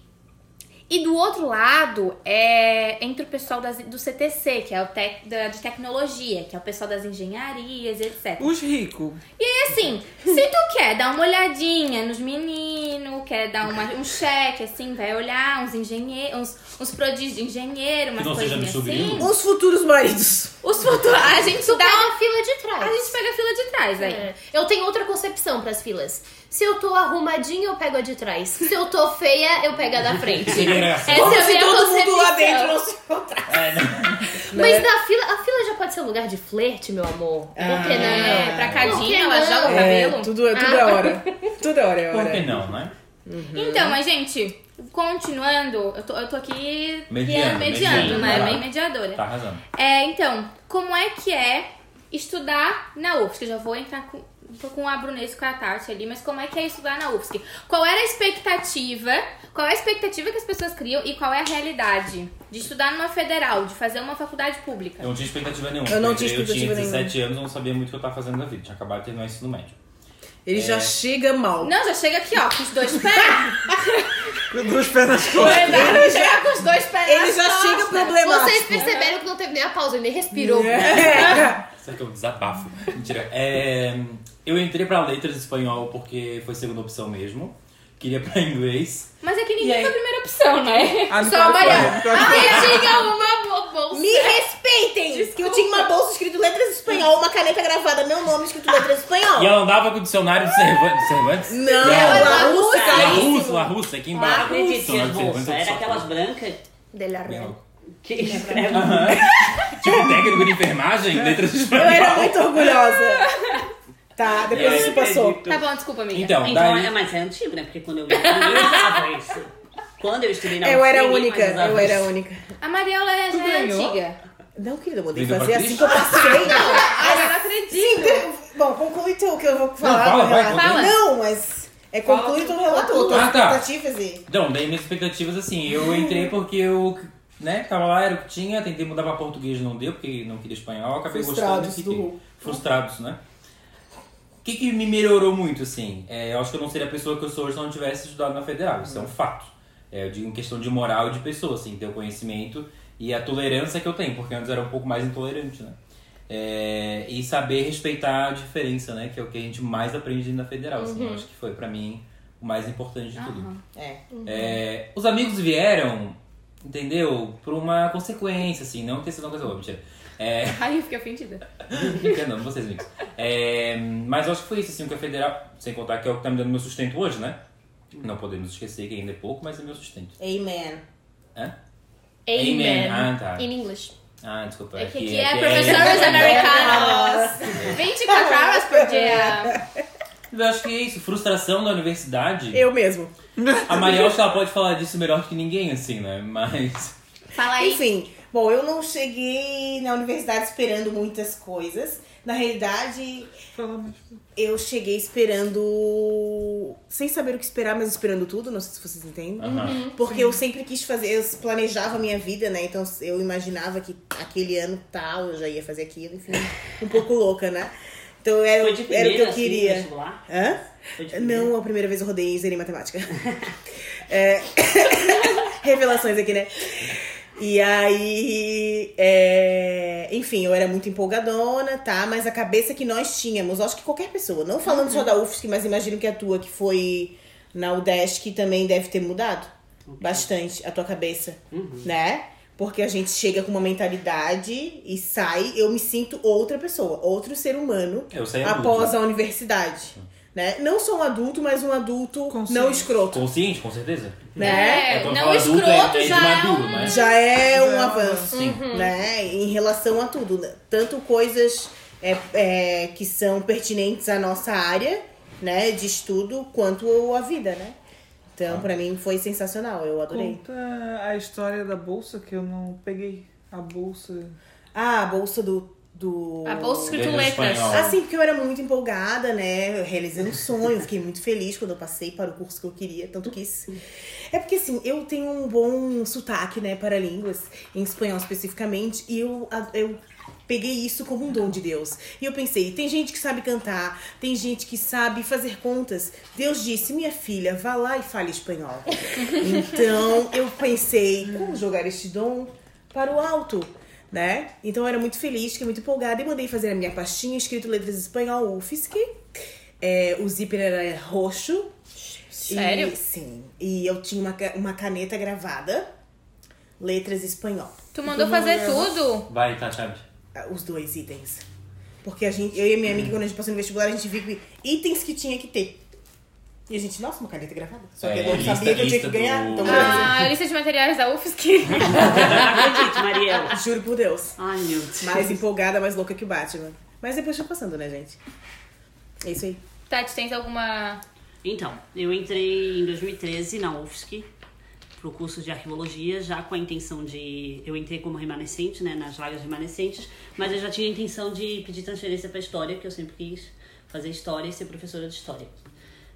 E do outro lado, é entre o pessoal das, do CTC, que é o tec, da, de tecnologia, que é o pessoal das engenharias, etc. Os ricos. E aí, assim, se tu quer dar uma olhadinha nos meninos, quer dar uma- um cheque, assim, vai olhar uns engenheiros, uns, uns prodígios de engenheiro, umas no assim. Os futuros maridos. Os futuros. A gente Tu dá. pega a fila de trás. A gente pega a fila de trás aí. É. Eu tenho outra concepção pras filas. Se eu tô arrumadinha, eu pego a de trás. Se eu tô feia, eu pego a da frente. Essa Como é a minha todo mundo lá dentro não se encontrasse. É, né? Mas na fila, a fila já pode ser lugar de flerte, meu amor. Por que não? É, pra cadinha, ela joga o É, cabelo. tudo, é- tudo é hora. Tudo é hora, é Por que hora. não, né? Então, mas gente, continuando, eu tô, eu tô aqui Mediando, mediando, mediando, né? Bem mediadora. Tá arrasando. É, então, como é que é estudar na UFSC? Eu já vou entrar com, tô com a Brunessa e com a Tati ali, mas como é que é estudar na UFSC? Qual era a expectativa? Qual é a expectativa que as pessoas criam e qual é a realidade de estudar numa federal, de fazer uma faculdade pública? Eu não tinha expectativa nenhuma. Eu não tinha expectativa Eu tinha 17 anos, não sabia muito o que eu tava fazendo da vida. Tinha acabado de terminar o ensino médio. Ele já chega mal. Não, já chega aqui, ó, com os dois pés. Com duas pernas costas. Ele chega com os dois pés Ele nas já costas. chega problemático. Vocês perceberam que não teve nem a pausa, ele respirou. É. Isso aqui é um desabafo. Mentira. É, eu entrei pra letras espanhol porque foi segunda opção mesmo. Queria pra inglês. Mas é que ninguém aí? foi a primeira opção, né? Ah, Só a Ah, eu tinha uma bolsa. Me respeitem! Que eu tinha uma bolsa escrito letras espanhol, uma caneta gravada, meu nome escrito letras espanhol. E ela andava com o dicionário de Cervantes. Não. La Russa, La. Russa, La Russa, aqui Ah, embaixo. Cervantes, bolsas. eu Era aquelas brancas De la louco. que escrevem. Tipo técnico de enfermagem, letras Eu espanhol. era muito orgulhosa. Tá, depois É, isso passou. Tá bom, desculpa, amiga. Então, Então, daí... é, mas é antigo, né? Porque quando eu ninguém usava isso. Quando eu estudei na Eu era a ninguém única, mais usava eu era a isso. única. A Mariela já é ganhou? antiga. Não, querida, eu mandei Vida fazer pra assim que eu passei. Não. Ai, eu não acredito. Sim, tem- bom, conclui tu o que eu vou falar. fala, no vai, relato. fala. Não, mas é conclui teu relato, tuas Ah, tá. expectativas e... Então, daí minhas expectativas assim, eu entrei porque eu, né, tava lá, era o que tinha, tentei mudar pra português, não deu, porque não queria espanhol, acabei Frustrados gostando e do fiquei. Ru. Frustrados, né? Que, que me melhorou muito, assim? É, eu acho que eu não seria a pessoa que eu sou hoje se eu não tivesse estudado na federal. Isso é um fato. É, eu digo em questão de moral e de pessoa, assim, ter o conhecimento e a tolerância que eu tenho, porque antes eu era um pouco mais intolerante, né? É, e saber respeitar a diferença, né? Que é o que a gente mais aprende na federal, assim. Eu acho que foi pra mim o mais importante de tudo. É. É, os amigos vieram, entendeu? Por uma consequência, assim, não ter sido uma coisa boa, mentira. É, Ai, eu fiquei ofendida. Entendam, vocês amigos. É, mas eu acho que foi isso, assim, o que a federal, sem contar que é o que tá me dando meu sustento hoje, né? Não podemos esquecer que ainda é pouco, mas é meu sustento. Amen. Hã? Amen. Ah, tá. In English. Ah, desculpa. É que aqui- aqui é aqui professores americanos. 24 horas por dia. Eu acho que é isso, frustração da universidade. Eu mesmo. A Mariel acho que ela pode falar disso melhor que ninguém, assim, né? Mas. Fala aí. Enfim, bom, eu não cheguei na universidade esperando muitas coisas. Na realidade, eu cheguei esperando. Sem saber o que esperar, mas esperando tudo, não sei se vocês entendem. Aham. Porque eu sempre quis fazer, eu planejava a minha vida, né? Então eu imaginava que aquele ano tal eu já ia fazer aquilo, enfim, um pouco louca, né? Então era, Foi de era o que eu assim, queria. vestibular? Hã? Foi de primeira? Não, a primeira vez eu rodei zerei matemática. É, Revelações aqui, né? E aí, é, enfim, eu era muito empolgadona, tá? Mas a cabeça que nós tínhamos, acho que qualquer pessoa, não falando só da UFSC, mas imagino que a tua, que foi na UDESC, também deve ter mudado bastante a tua cabeça, né? Porque a gente chega com uma mentalidade e sai, eu me sinto outra pessoa, outro ser humano após né? a universidade. Né? Não só um adulto, mas um adulto Consciente. não escroto. Consciente, com certeza. Né? É, quando não escroto é- é de já é maduro, um... né? Já é um avanço, sim. né? Em relação a tudo. né? Tanto coisas é, é, que são pertinentes à nossa área, né? De estudo, quanto a vida, né? Então, pra mim, foi sensacional. Eu adorei. Conta a história da bolsa que eu não peguei. A bolsa. Ah, a bolsa do... do... A bolsa escrito Letras. Assim, porque eu era muito empolgada, né? Eu realizei um sonho, fiquei muito feliz quando eu passei para o curso que eu queria, tanto quis. É porque, assim, eu tenho um bom sotaque, né, para línguas, em espanhol especificamente, e eu, eu peguei isso como um dom de Deus. E eu pensei, tem gente que sabe cantar, tem gente que sabe fazer contas. Deus disse, minha filha, vá lá e fale espanhol. então, eu pensei, como jogar este dom para o alto? Né? Então eu era muito feliz, fiquei muito empolgada e mandei fazer a minha pastinha escrito letras espanhol UFSC. É, o zíper era roxo. Sério? E, sim. E eu tinha uma, uma caneta gravada, letras espanhol. Tu mandou fazer eu- tudo? Vai, tá, Chaves. ah, Os dois itens. Porque a gente, eu e a minha amiga, quando a gente passou no vestibular, a gente viu que itens que tinha que ter. E a gente, nossa, uma caneta gravada. Só que É, eu não lista- sabia que eu tinha lista que ganhar. do- Então, Ah, a lista de materiais da UFSC. Acredite, Mariel. juro por Deus. Ai, meu Deus. Mais empolgada, mais louca que o Batman. Mas depois foi passando, né, gente? É isso aí. Tati, tens alguma... Então, eu entrei em 2013 na UFSC pro curso de arqueologia, já com a intenção de. Eu entrei como remanescente, né, nas vagas remanescentes, mas eu já tinha a intenção de pedir transferência para história, que eu sempre quis fazer história e ser professora de história.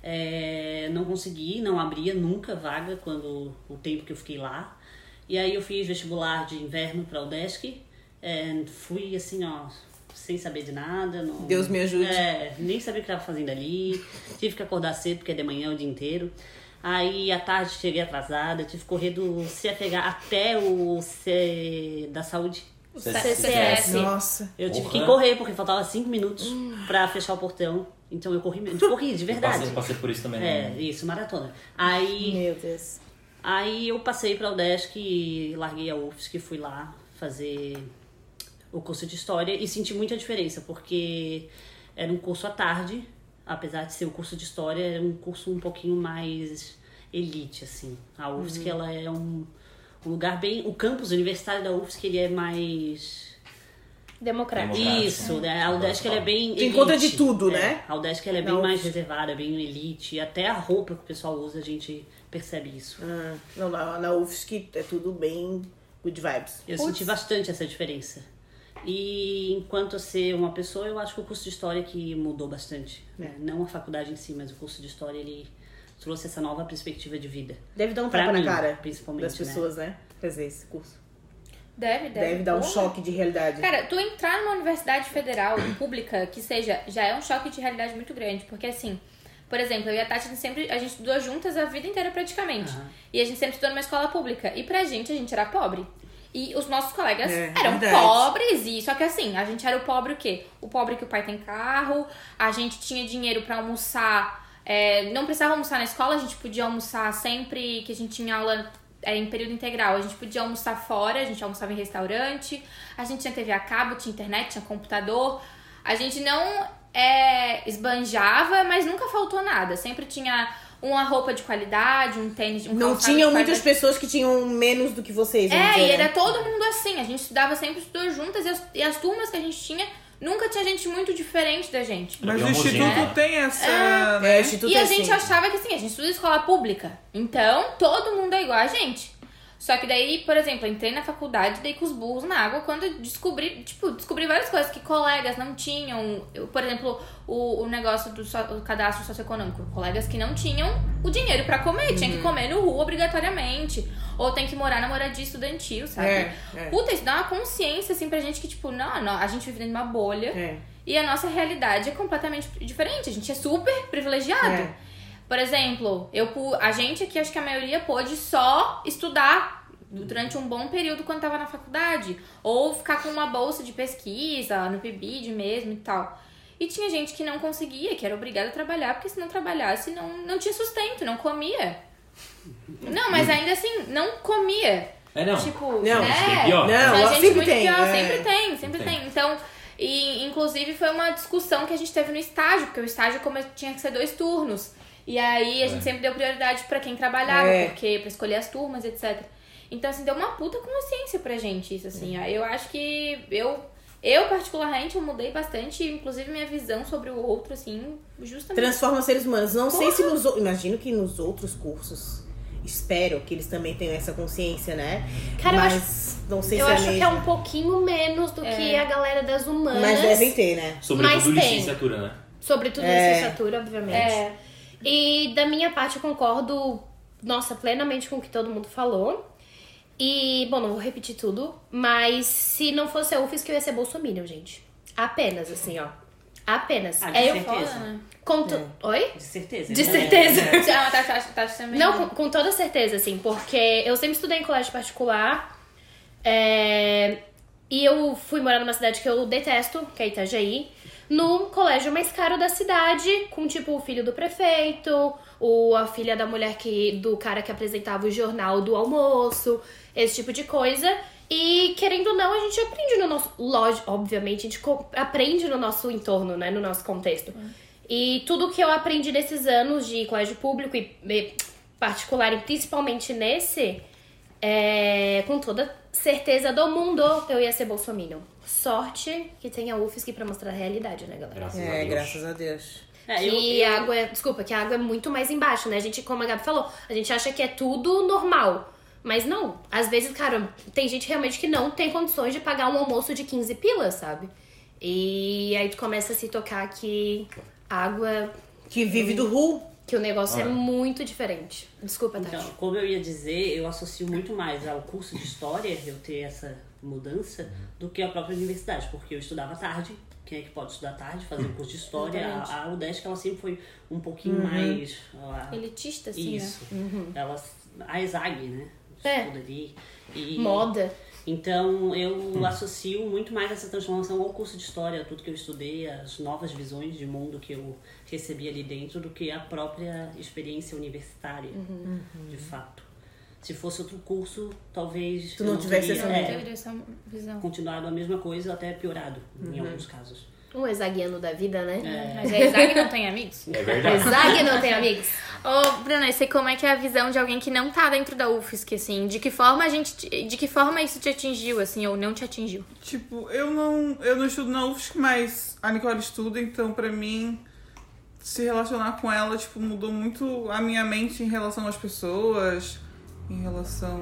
É, não consegui, não abria nunca vaga quando o tempo que eu fiquei lá. E aí eu fiz vestibular de inverno para o UDESC. É, fui assim, ó, sem saber de nada. Não, Deus me ajude. É, nem sabia o que estava fazendo ali. Tive que acordar cedo, porque é de manhã o dia inteiro. Aí à tarde cheguei atrasada, tive que correr do CFH até o C da saúde. CCS. Nossa. Eu tive Porra. que correr, porque faltava cinco minutos pra fechar o portão. Então eu corri mesmo. Corri, de verdade. Passei, passei por isso também. É, né? isso, maratona. Aí, Meu Deus. aí eu passei pra UDESC e larguei a UFSC, fui lá fazer o curso de História e senti muita diferença, porque era um curso à tarde, apesar de ser o curso de História, era um curso um pouquinho mais elite, assim. A UFSC, ela é um, um lugar bem... O campus universitário da UFSC, ele é mais... Democrático. Isso, né? A UDESC, ela é bem elite. encontra de tudo, É, né? A UDESC, ela é bem mais reservada, bem elite. Até a roupa que o pessoal usa, a gente percebe isso. Ah, não, na, na UFSC é tudo bem good vibes. Eu Putz. senti bastante essa diferença. E enquanto ser uma pessoa, eu acho que o curso de história que mudou bastante. né? Não a faculdade em si, mas o curso de história ele trouxe essa nova perspectiva de vida. Deve dar um Pra tapa mim, na cara principalmente, das né? pessoas, né? Fazer esse curso. Deve, deve. Deve dar um Porra. choque de realidade. Cara, tu entrar numa universidade federal pública que seja, já é um choque de realidade muito grande. Porque assim, por exemplo, eu e a Tati, a gente sempre, a gente estudou juntas a vida inteira praticamente. Aham. E a gente sempre estudou numa escola pública. E pra gente, a gente era pobre. E os nossos colegas É, eram verdade. pobres, e só que assim, a gente era o pobre o quê? O pobre que o pai tem carro, a gente tinha dinheiro pra almoçar, é, não precisava almoçar na escola, a gente podia almoçar sempre que a gente tinha aula é, em período integral, a gente podia almoçar fora, a gente almoçava em restaurante, a gente tinha TV a cabo, tinha internet, tinha computador, a gente não é, esbanjava, mas nunca faltou nada, sempre tinha uma roupa de qualidade, um tênis, um Não tinham muitas pessoas que tinham menos do que vocês. É, dizer, e né? era todo mundo assim. A gente estudava sempre, estudou juntas e as, e as turmas que a gente tinha, nunca tinha gente muito diferente da gente. Mas o Instituto tem essa. É, né? Instituto E é a gente assim. achava que assim, a gente estuda em escola pública. Então, todo mundo é igual a gente. Só que daí, por exemplo, entrei na faculdade, dei com os burros na água quando descobri, tipo, descobri várias coisas que colegas não tinham. Eu, por exemplo, o, o negócio do so- cadastro socioeconômico. Colegas que não tinham o dinheiro pra comer, tinha Uhum. que comer no rua obrigatoriamente. Ou tem que morar na moradia estudantil, sabe? É, é. Puta, isso dá uma consciência, assim, pra gente que, tipo, não, não, a gente vive dentro de uma bolha. É. E a nossa realidade é completamente diferente. A gente é super privilegiado. É. Por exemplo, eu, a gente aqui, acho que a maioria pôde só estudar durante um bom período quando tava na faculdade. Ou ficar com uma bolsa de pesquisa, no PIBID mesmo e tal. E tinha gente que não conseguia, que era obrigada a trabalhar, porque se não trabalhasse, não, não tinha sustento, não comia. Não, mas ainda assim, não comia. É, não. Tipo, Não, né? pior. Não, sempre muito tem, pior, é. sempre tem, sempre Tem. tem. Então, e inclusive foi uma discussão que a gente teve no estágio, porque o estágio como tinha que ser dois turnos. E aí a gente sempre deu prioridade pra quem trabalhava, É. porque para escolher as turmas, etc. Então, assim, deu uma puta consciência pra gente isso, assim. Eu acho que eu, eu particularmente, eu mudei bastante, inclusive minha visão sobre o outro, assim, justamente. Transforma seres humanos. Não sei Porra. se nos. Imagino que nos outros cursos. Espero que eles também tenham essa consciência, né? Cara, eu Mas não sei Eu se é acho que é mesmo. um pouquinho menos do que a galera das humanas. Mas devem ter, né? Sobretudo Mas tem. licenciatura, né? Sobretudo É. licenciatura, obviamente. É. E da minha parte eu concordo, nossa, plenamente com o que todo mundo falou. E, bom, não vou repetir tudo, mas se não fosse a UFSC, eu ia ser bolsominion, gente. Apenas, assim, ó. Apenas. Ah, de é eu certeza. Foda, né? conto. Oi? De certeza. De né? certeza. Ah, tá, tá, tá, também. Não, com, com toda certeza, assim, porque eu sempre estudei em colégio particular. é, e eu fui morar numa cidade que eu detesto, que é Itajaí, no colégio mais caro da cidade, com tipo o filho do prefeito, ou a filha da mulher que. do cara que apresentava o jornal do almoço, esse tipo de coisa. E querendo ou não, a gente aprende no nosso. Lógico, obviamente, a gente aprende no nosso entorno, né? No nosso contexto. E tudo que eu aprendi nesses anos de colégio público e, e particular, e principalmente nesse, é, com toda certeza do mundo, eu ia ser bolsominion. Sorte que tem a UFSC pra mostrar a realidade, né, galera? Graças a É, Deus. graças a Deus. É, eu, Que eu- a água é. Desculpa, que a água é muito mais embaixo, né? A gente, como a Gabi falou, a gente acha que é tudo normal. Mas não. Às vezes, cara, tem gente realmente que não tem condições de pagar um almoço de 15 pilas, sabe? E aí tu começa a se tocar que água. Que vive do RU. que o negócio é Ah. muito diferente. Desculpa, Tati. Então, como eu ia dizer, eu associo muito mais ao curso de história, eu ter essa mudança, do que a própria universidade, porque eu estudava tarde. Quem é que pode estudar tarde, fazer um curso de história? Exatamente. A, a UDESC, ela sempre foi um pouquinho mais. a- Elitista, assim, isso. né? Ela, a ESAG, né? É. Ali. E, Moda. Então eu associo muito mais essa transformação ao curso de história, a tudo que eu estudei, as novas visões de mundo que eu recebi ali dentro, do que a própria experiência universitária, de fato. Se fosse outro curso, talvez Tu eu não tivesse teria, essa Não é, visão. continuado a mesma coisa, até piorado em alguns casos. Um exaguiano da vida, né? Mas a Isaac não tem amigos? É verdade. Não tem amigos. Ô, Bruna, e sei como é que é a visão de alguém que não tá dentro da UFSC, assim. De que forma a gente. te- De que forma isso te atingiu, assim, ou não te atingiu? Tipo, eu não, eu não estudo na UFSC, mas a Nicole estuda, então pra mim se relacionar com ela, tipo, mudou muito a minha mente em relação às pessoas, em relação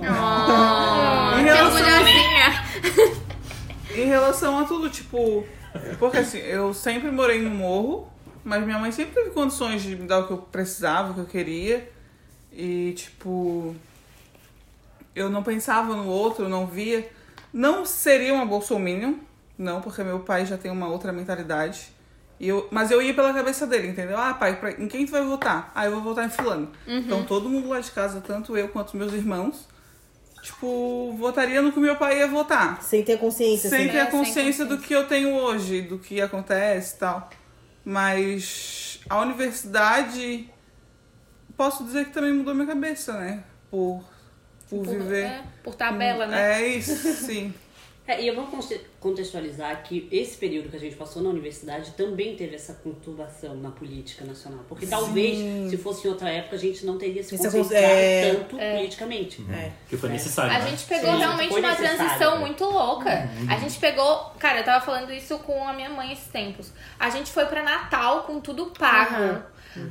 Oh, Em que relação- orgulhosinha! em relação a tudo, tipo, porque assim, eu sempre morei no morro, mas minha mãe sempre teve condições de me dar o que eu precisava, o que eu queria. E tipo, eu não pensava no outro, não via Não seria uma bolsominion, não, porque meu pai já tem uma outra mentalidade. E eu, mas eu ia pela cabeça dele, entendeu? Ah, pai, pra- em quem tu vai votar? Ah, eu vou votar em fulano. Então todo mundo lá de casa, tanto eu quanto meus irmãos, tipo, votaria no que meu pai ia votar. Sem ter consciência. Sem assim. ter É, a sem consciência do consciência. que eu tenho hoje, do que acontece e tal. Mas a universidade, posso dizer que também mudou minha cabeça, né? Por, por, viver. é, por tabela, né? É isso, sim. É, e eu vou conte- contextualizar que esse período que a gente passou na universidade também teve essa conturbação na política nacional. Porque talvez, se fosse em outra época, a gente não teria se Essa concentrado é. tanto politicamente. É. Que foi necessário. A né? gente pegou Sim, realmente uma transição né? muito louca. A gente pegou. Cara, eu tava falando isso com a minha mãe esses tempos. A gente foi pra Natal com tudo pago.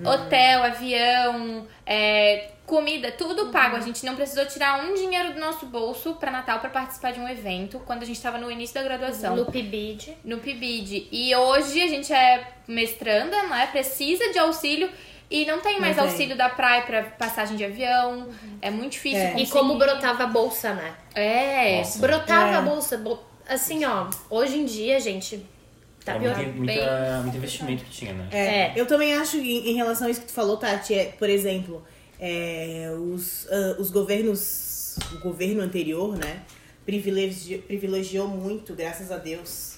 Hotel, avião, é, comida, tudo pago. A gente não precisou tirar um dinheiro do nosso bolso pra Natal pra participar de um evento quando a gente tava no início da graduação. No PIBID. no PIBID. E hoje a gente é mestranda, né? Precisa de auxílio e não tem mais Não tem. auxílio da praia pra passagem de avião. É muito difícil. É. E como brotava a bolsa, né? É. Nossa. Brotava É. a bolsa. bo- Assim, ó, hoje em dia, gente, tá Era pior. muito, muita, muito investimento que tinha, né? É, É. Eu também acho, em, em relação a isso que tu falou, Tati, é, por exemplo, é, os, ah, os governos, o governo anterior, né, privilegi- privilegiou muito, graças a Deus,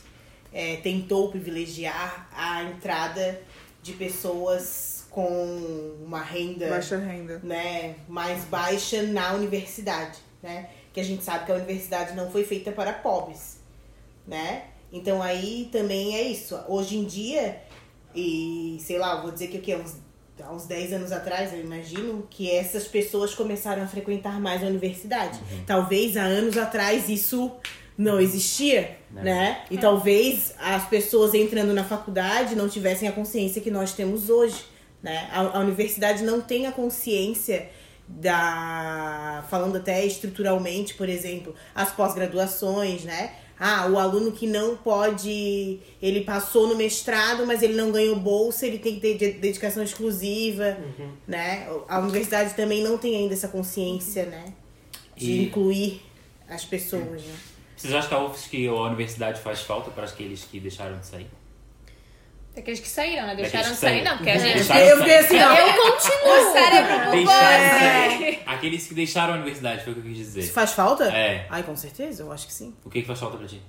é, tentou privilegiar a entrada de pessoas com uma renda Baixa renda. né, mais baixa na universidade, né? Que a gente sabe que a universidade não foi feita para pobres, né? Então aí também é isso. Hoje em dia, e sei lá, eu vou dizer que o quê? Uns, há uns 10 anos atrás, eu imagino, que essas pessoas começaram a frequentar mais a universidade. Talvez há anos atrás isso não existia, Né. né? E talvez as pessoas entrando na faculdade não tivessem a consciência que nós temos hoje, né? A, a universidade não tem a consciência da falando até estruturalmente, por exemplo, as pós-graduações, né? Ah, o aluno que não pode, ele passou no mestrado, mas ele não ganhou bolsa, ele tem que ter de- dedicação exclusiva, né? A universidade também não tem ainda essa consciência, né? De E- incluir as pessoas, né? Vocês acham que a UFSC ou a universidade faz falta para aqueles que deixaram de sair? Aqueles que saíram, né? Deixaram sair, não, porque a gente. Eu fiquei assim, ó. Eu continuo. O cérebro Deixaram sair. Aqueles que deixaram a universidade, foi o que eu quis dizer. Isso faz falta? É. Ai, com certeza, eu acho que sim. O que, que faz falta pra ti?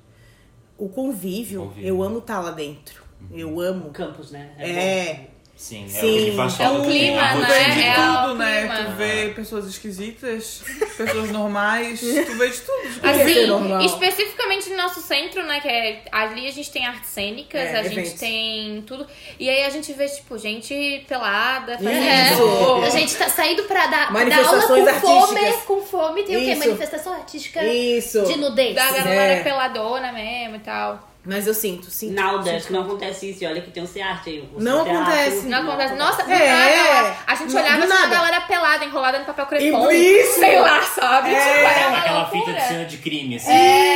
O convívio, Convívio. eu amo estar lá dentro. Eu O amo. campus, né? É. Sim, é Sim. o que faz É o falta. clima, a Tu né? rotina. vê de É tudo, né? clima. Tu vê pessoas esquisitas, pessoas normais, tu vê de tudo. de Assim, normal? especificamente no nosso centro, né? Que é ali a gente tem artes cênicas, É, a gente eventos. tem tudo. E aí a gente vê, tipo, gente pelada, Isso. fazendo. A gente tá saindo pra dar, dar aula Manifestações com fome. artísticas. Com fome tem o quê? Isso. Manifestação artística Isso. de nudez. Da galera É. peladona mesmo e tal. Mas eu sinto, sinto. Na Udesc não acontece isso. E olha que tem o CEARTE aí. curso Não acontece. Não acontece. Nossa, do É. nada, a gente Não, olhava do assim, a galera pelada, enrolada no papel crepom. Isso. Sei lá, sabe? É. Tipo, era uma Aquela loucura. fita de cena de crime, assim.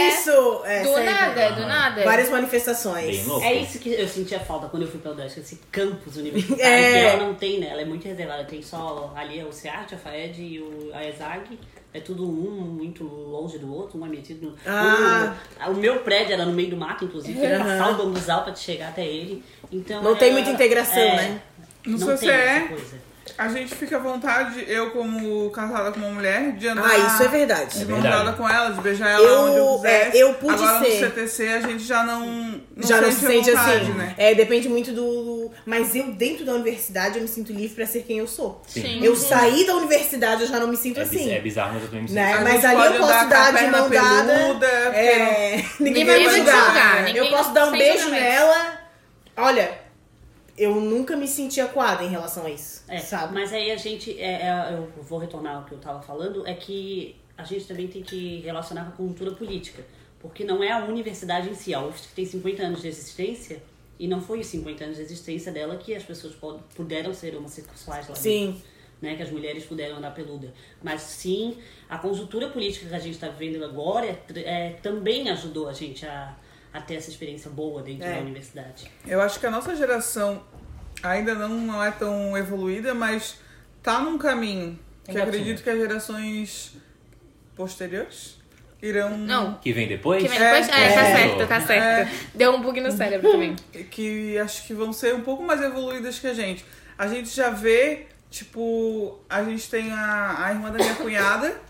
Isso! É, Do sempre. nada, do nada. Várias manifestações. Bem louco. É isso que eu sentia falta quando eu fui pra Udesc, esse campus universitário. É. que ela não tem, né? Ela é muito reservada. Tem só ali é o CEART, a FAED e o, a ESAG. É tudo um muito longe do outro, um é metido no. Ah. O, o meu prédio era no meio do mato, inclusive, Aham. passar o bambuzal pra te chegar até ele. Então, Não é- tem muita integração, é, né? Não tem CCE, essa coisa. A gente fica à vontade, eu como casada com uma mulher, de andar. Ah, isso é verdade. De É verdade. com ela, de beijar ela Eu- onde eu quiser. é, eu pude Agora ser. no CTC a gente já não, não Já não sente se sente vontade, assim. né? É, depende muito do. Mas eu, dentro da universidade, eu me sinto livre pra ser quem eu sou. Sim. Eu saí da universidade, eu já não me sinto É, assim. é bizarro, mas eu também me sinto. Né? A Mas ali eu posso dar de mão dada. peluda, É, ninguém Ninguém vai vai julgar. julgar, Eu posso dar um beijo nela. Olha, eu nunca me senti acuada em relação a isso. É, sabe? mas aí a gente, é, é, eu vou retornar ao que eu tava falando, é que a gente também tem que relacionar com a cultura política. Porque não é a universidade em si, a UFSC tem 50 anos de existência, e não foi os 50 anos de existência dela que as pessoas puderam ser homossexuais lá Sim. dentro. Né, que as mulheres puderam andar peluda. Mas sim, a conjuntura política que a gente está vivendo agora é, é, também ajudou a gente a, a ter essa experiência boa dentro É. da universidade. Eu acho que a nossa geração ainda não, não é tão evoluída, mas tá num caminho que Engatinha. acredito que as gerações posteriores irão. Não. Que vem depois? Que vem depois? É, tá é. certo, tá certo. Deu um bug no cérebro também. que acho que vão ser um pouco mais evoluídas que a gente. A gente já vê, tipo, a gente tem a, a irmã da minha cunhada,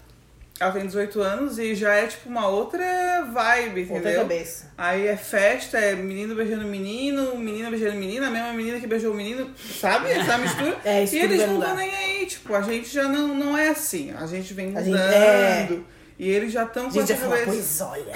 ela tem 18 anos e já é tipo uma outra vibe, Outra entendeu? cabeça. Aí é festa, é menino beijando menino, menina beijando menina, a mesma menina que beijou o menino, sabe? Essa mistura. É, isso e eles não estão nem aí, tipo, a gente já não, não é assim. A gente vem A mudando. gente- é. E eles já estão com essa cabeça. pois olha.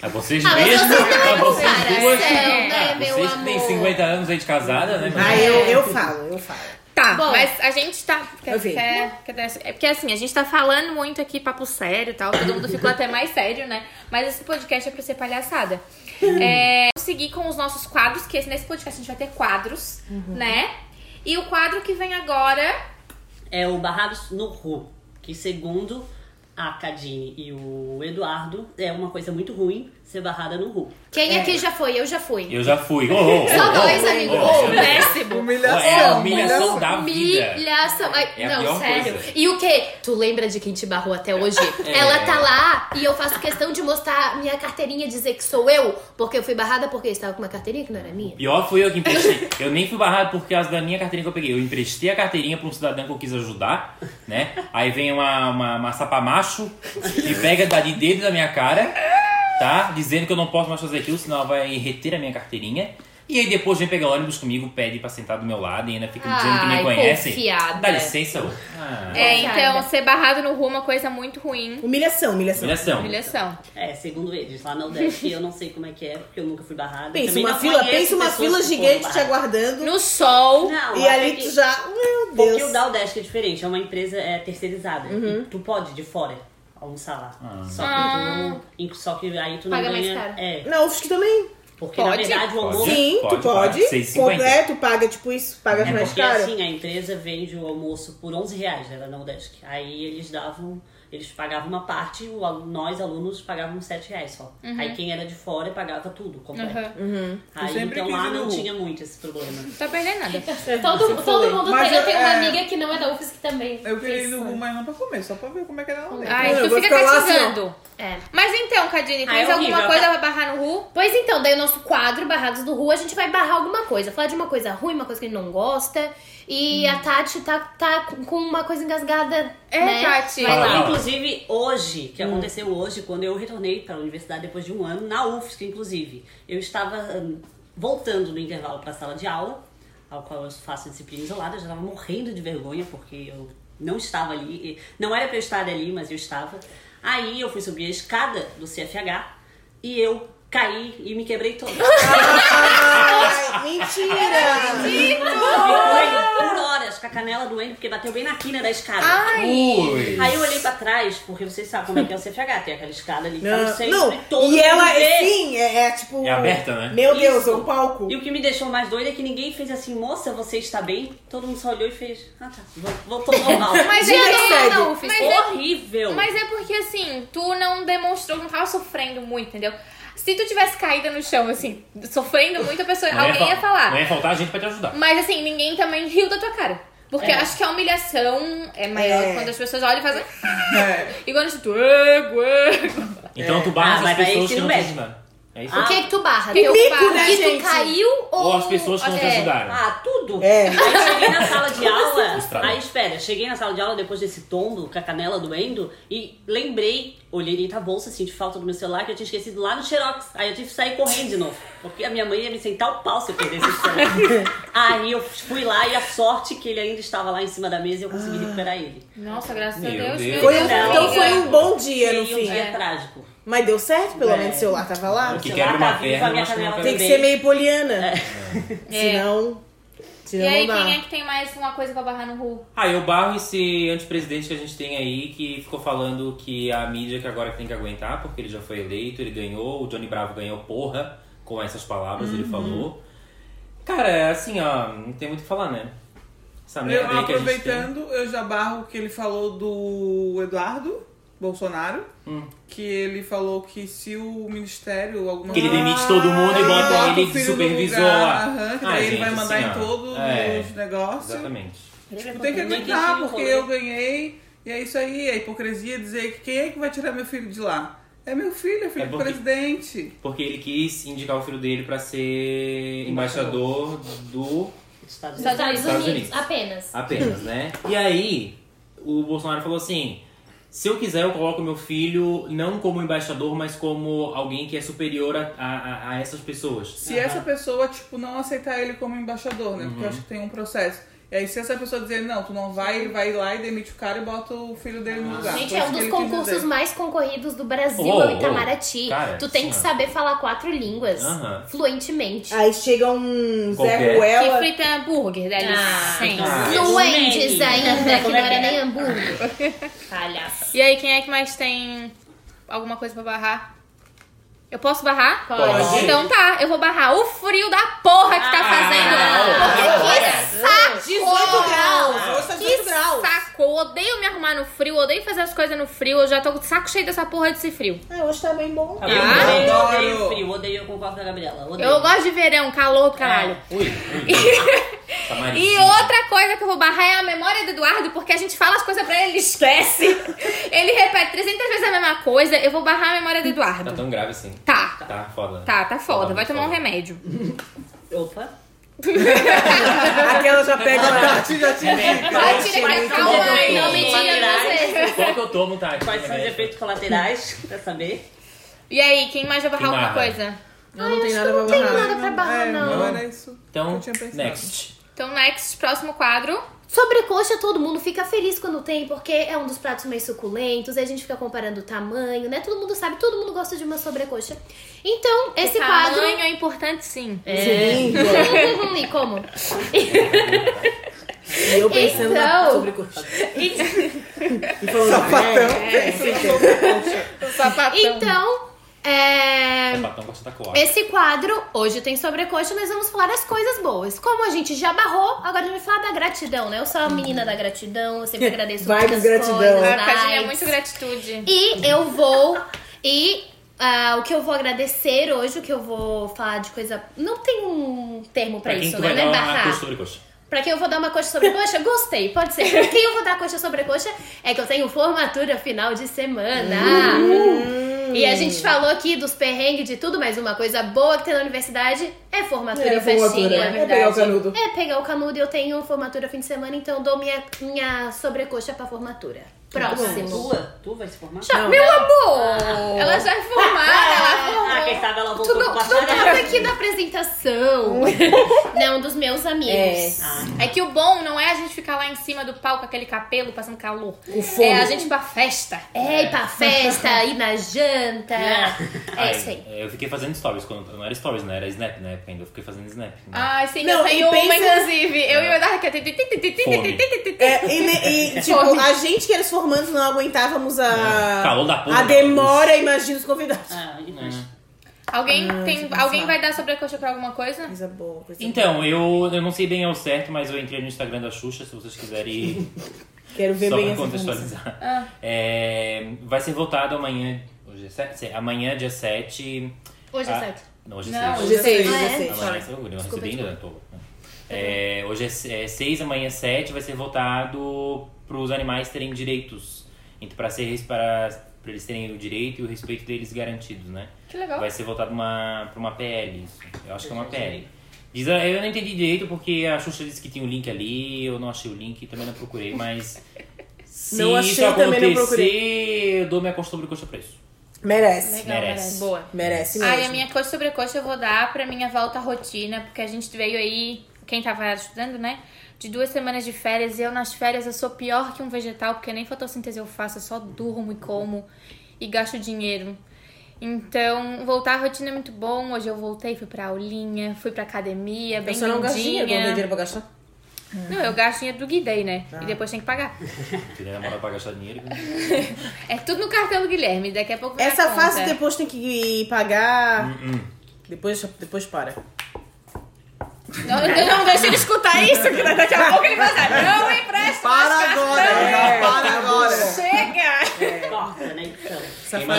A vocês Ah, mesmos? a é vocês duas. né, Ah, meu vocês que têm amor? 50 anos aí de casada, né? Ah, eu, eu falo, eu falo. Tá, Bom. mas a gente tá. Quer, quer, quer, é porque assim, a gente tá falando muito aqui papo sério e tal. Todo mundo ficou até mais sério, né? Mas esse podcast é pra ser palhaçada. É, vamos seguir com os nossos quadros, que esse- nesse podcast a gente vai ter quadros, né? E o quadro que vem agora. É o Barrados no Ru, que segundo a Cadine e o Eduardo, é uma coisa muito ruim ser barrada no Ru. Quem aqui já foi? Eu já fui. Eu já fui. Oh, oh, oh, Só oh, dois, oh, amigo. oh, péssimo. Humilhação. É a humilhação da vida. Humilhação. Ai, É não, sério. coisa. E o que? Tu lembra de quem te barrou até hoje? É. Ela tá lá e eu faço questão de mostrar minha carteirinha e dizer que sou eu, porque eu fui barrada porque eu estava com uma carteirinha que não era minha. Pior fui eu que emprestei. Eu nem fui barrado por causa da minha carteirinha que eu peguei. Eu emprestei a carteirinha pra um cidadão que eu quis ajudar, né? Aí vem uma, uma, uma sapamacho e pega dá de dedo na minha cara, tá? Dizendo que eu não posso mais fazer aquilo, senão ela vai reter a minha carteirinha. E aí depois vem pegar ônibus comigo, pede pra sentar do meu lado e ainda fica dizendo que me Ai, conhece. confiada. Dá licença, ô. Ah, É, então, ser barrado no rumo é uma coisa muito ruim. Humilhação, humilhação. humilhação. Humilhação. É, segundo eles, lá na UDESC eu não sei como é que é, porque eu nunca fui barrada. Pensa Também uma não fila, conheço pensa uma pessoas fila que foram gigante te barradas. aguardando. No sol. Não, E até ali tu já. Meu Porque Deus. o da UDESC é diferente, é uma empresa é, terceirizada. Uhum. E tu pode, de fora, almoçar lá. Ah. Só, que Ah. tu, só que aí tu não Paga mais ganha... caro. É, Na UFSC também. porque Pode? na verdade o Pode. almoço... Sim, pode, tu pode. pode. 6,50. Completo, paga tipo isso, paga É mais porque caro. assim, a empresa vende o almoço por 11 reais, era na UDESC. Aí eles davam, eles pagavam uma parte, nós alunos pagávamos 7 reais só. Aí quem era de fora pagava tudo, completo. Uhum. Aí Eu sempre então lá não tinha muito esse problema. Não tá perdendo nada. Todo, todo mundo Mas tem. Eu eu- tenho uma é- amiga que não é da UFSC também. Eu queria ir fez no. Ru, mas não pra comer, só pra ver como é que era lá dentro. Ai, tu fica lá assim, cativando. É. Mas então, Cadine, Ah, tens é alguma horrível, coisa tá? pra barrar no Ru? Pois então, daí o nosso quadro, Barrados do Rua, a gente vai barrar alguma coisa. Falar de uma coisa ruim, uma coisa que gente não gosta. E a Tati tá, tá com uma coisa engasgada. É, né? Tati. Vai lá. Inclusive, hoje, que aconteceu hoje, quando eu retornei para a universidade depois de um ano, na UFSC, inclusive, eu estava hum, voltando no intervalo para a sala de aula, ao qual eu faço disciplina isolada, eu já estava morrendo de vergonha, porque eu não estava ali, e- não era para eu estar ali, mas eu estava. Aí eu fui subir a escada do CFH e eu caí e me quebrei toda. Ai, mentira! Ficou por horas com a canela doendo, porque bateu bem na quina da escada. Ui. Aí eu olhei pra trás, porque vocês sabem como é que é o CFH, tem aquela escada ali que tá no Não, centro não. e todo e ela, vê. sim, é, é tipo. É aberta, né? Meu Deus, Isso. é um palco. E o que me deixou mais doida é que ninguém fez assim, moça, você está bem? Todo mundo só olhou e fez, ah tá, vol- voltou normal. Mas é, segue. não, mas é horrível. Mas é porque assim, tu não demonstrou, não tava sofrendo muito, entendeu? Se tu tivesse caído no chão, assim, sofrendo muito, a pessoa, Não alguém ia fa- falar. Não ia faltar gente pra te ajudar. Mas assim, ninguém também riu da tua cara. Porque É. acho que a humilhação é maior É. quando as pessoas olham e fazem. É. E quando tu. "Ego, ego". Então tu barra Ah, aí pessoas que não te ajudaram. É isso? O que que tu barra? Que Teu- mico, o né, que gente? tu caiu ou... Ou as pessoas que não te É. ajudaram. Ah, tudo. É. Aí cheguei na sala de aula. frustrada? Aí espera, cheguei na sala de aula depois desse tombo, com a canela doendo, e lembrei, olhei dentro da bolsa, assim, de falta do meu celular, que eu tinha esquecido lá no Xerox. Aí eu tive que sair correndo de novo. Porque a minha mãe ia me sentar o pau se eu perdesse esse celular. Aí eu fui lá e a sorte que ele ainda estava lá em cima da mesa e eu consegui recuperar ele. Nossa, graças Meu a Deus. Deus. Foi um- Não, então foi um bom dia Foi no um fim. dia É. trágico. Mas deu certo, pelo É. menos o celular tava lá. O que quebra lá, uma tá perna, minha mas que não canela Tem que ser meio poliana. É. Senão. E Senão aí, não dá. quem é que tem mais uma coisa pra barrar no Ru? Ah, eu barro esse antepresidente que a gente tem aí, que ficou falando que a mídia que agora tem que aguentar, porque ele já foi eleito, ele ganhou, o Johnny Bravo ganhou porra, com essas palavras ele falou. Cara, é assim, ó, não tem muito o que falar, né? Essa Eu, merda aí que a gente tem. aproveitando, eu já barro o que ele falou do Eduardo Bolsonaro, Hum. que ele falou que se o ministério, alguma Que ele demite todo mundo e Ele bota bota ele o de supervisor aham, que Ah, daí ele gente, vai mandar assim, em todos é, os negócios. Exatamente. Tipo, tem que aguentar, porque eu ganhei. E é isso aí, a hipocrisia é dizer que quem é que vai tirar meu filho de lá? É meu filho, é filho É do porque- presidente. Porque ele quis indicar o filho dele pra ser embaixador do Estados. Unidos, Estados Unidos. apenas. apenas, né? E aí, o Bolsonaro falou assim: se eu quiser, eu coloco meu filho não como embaixador, mas como alguém que é superior a, a, a essas pessoas. Se essa pessoa, tipo, não aceitar ele como embaixador, né? Porque eu acho que tem um processo. E aí, se essa pessoa dizer, não, tu não vai, ele vai lá e demite o cara e bota o filho dele no lugar. Gente, é um dos concursos mais concorridos do Brasil, Oh, é o oh, Itamaraty. cara, tu tem que sim. saber falar quatro línguas Aham. fluentemente. Aí chega um Zé Qualquer. Que Ruela. frita hambúrguer, dá Ah, licença. Ah. Fluentes ainda, que Como não é que era é? nem hambúrguer. Palhaço. E aí, quem é que mais tem alguma coisa pra barrar? Eu posso barrar? Pode. Então tá, eu vou barrar o frio da porra que tá fazendo. Ah, Porque que saco! 18 graus. Hoje tá Que 18 graus. saco! Eu odeio me arrumar no frio, eu odeio fazer as coisas no frio. Eu já tô com o saco cheio dessa porra desse frio. Ah, hoje tá bem bom. Eu Ah. odeio, Adoro. odeio frio, odeio, eu concordo com a Gabriela. Odeio. Eu gosto de verão, calor do caralho. Ui, ui. Tá E marizinho. outra coisa que eu vou barrar é a memória do Eduardo, porque a gente fala as coisas pra ele, ele esquece. ele repete 300 vezes a mesma coisa. Eu vou barrar a memória do Tá Eduardo. tão grave assim. Tá, Tá foda. tá, tá foda. Vai tomar um remédio. Opa. Aquela já pega A. Tati já dito. Vai, tira vai, calma aí. Não me vezes. Qual que eu tomo, Tati? Quais são os efeitos colaterais? Quer saber? E aí, quem mais vai barrar Quem alguma barra? coisa? Não, não tem nada pra Não tem barrar. nada pra barrar, É, não. não era isso que Então, eu tinha pensado. next. Então, next, próximo quadro. Sobrecoxa, todo mundo fica feliz quando tem, porque é um dos pratos mais suculentos, e a gente fica comparando o tamanho, né? Todo mundo sabe, todo mundo gosta de uma sobrecoxa. Então, esse quadro. Tamanho é importante, sim. Sim, e como? E eu pensando na Então. sobrecoxa. E falando, Sapatão. é, O sapatão. Então, é. Sapatão com essa cola. Esse quadro, hoje tem sobrecoxa, nós vamos falar das coisas boas. Como a gente já barrou, agora a gente vai falar da gratidão, né? Eu sou a menina da gratidão, eu sempre agradeço Vibes muitas gratidão. coisas. A Cadinha é muito gratitude. E eu vou. E ah, o que eu vou agradecer hoje, o que eu vou falar de coisa. Não tem um termo pra, Pra isso, né? vai Não é barrar. Pra quem eu vou dar uma coxa sobre coxa? Gostei, pode ser. Pra quem eu vou dar coxa sobre coxa é que eu tenho formatura final de semana. E a gente falou aqui dos perrengues de tudo, mas uma coisa boa que tem na universidade é formatura É, e festinha. formatura. É É verdade. pegar o canudo. É pegar o canudo e eu tenho formatura fim de semana, então eu dou minha, minha sobrecoxa pra formatura. Próximo. Tua? Tu vai se formar? Já- Meu amor! Ela já é formada, ela formou. Ah, quem sabe ela Tu voltou não, pro tu não tava aqui na apresentação. não, dos meus amigos. É. Ah, É que o bom não é a gente ficar lá em cima do palco com aquele capelo passando calor. Com fome. É a gente ir pra festa. É, ir pra festa, ir na janta. É Ai, isso aí. Eu fiquei fazendo stories, quando, não era stories, né? Era snap na época ainda. Eu fiquei fazendo snap. né? Ai, sim, Não, eu tenho e uma, pensa- inclusive. Eu e o Eduardo que É, e, e, tipo, a gente que era os formandos não aguentávamos a, Calor da porra. a demora, imagina os convidados. ah, imagina. Alguém, Ah, tem, deixa eu alguém pensar. vai dar sobrecoxa pra alguma coisa? Coisa boa, coisa Então, eu, eu não sei bem ao certo, mas eu entrei no Instagram da Xuxa, se vocês quiserem boa. Quero ver só bem pra essa informação. contextualizar. Ah. É, vai ser votado amanhã. Hoje é 7? Amanhã, dia 7. Hoje é Ah, certo. Não, hoje Não, é 6. Hoje é seis, Ah, hoje é é? seis. Amanhã é 6, eu recebi ainda, tô. É, hoje é 6, amanhã é 7, vai ser votado para os animais terem direitos. Então, para ser para, para eles terem o direito e o respeito deles garantidos, né? Que legal. Vai ser votado uma, pra uma PL, isso. Eu acho que é uma PL. Diz, eu não entendi direito porque a Xuxa disse que tinha um link ali, eu não achei o link, também não procurei, mas se Não achei, isso também não acontecer, eu dou minha costa sobre coxa preço. Merece. Legal, merece. merece. Boa. Merece mesmo. Ai, a minha coxa sobre coxa eu vou dar pra minha volta à rotina, porque a gente veio aí, quem tava estudando, né? De duas semanas de férias, e eu nas férias eu sou pior que um vegetal, porque nem fotossíntese eu faço, eu só durmo e como e gasto dinheiro. Então, voltar à rotina é muito bom. Hoje eu voltei, fui pra aulinha, fui pra academia, bem Você não gasta dinheiro, não tem lindinha. dinheiro pra gastar? Não, eu gasto dinheiro do Guidei, né? E depois tem que pagar. Queria namorar pra gastar dinheiro. É tudo no cartão do Guilherme, daqui a pouco Essa conta. fase depois tem que pagar. Hum, Depois, depois para. Não, não deixa ele escutar isso, que daqui a pouco ele vai dizer, não empresta Para agora, já para agora. Chega! Corta, né? Então.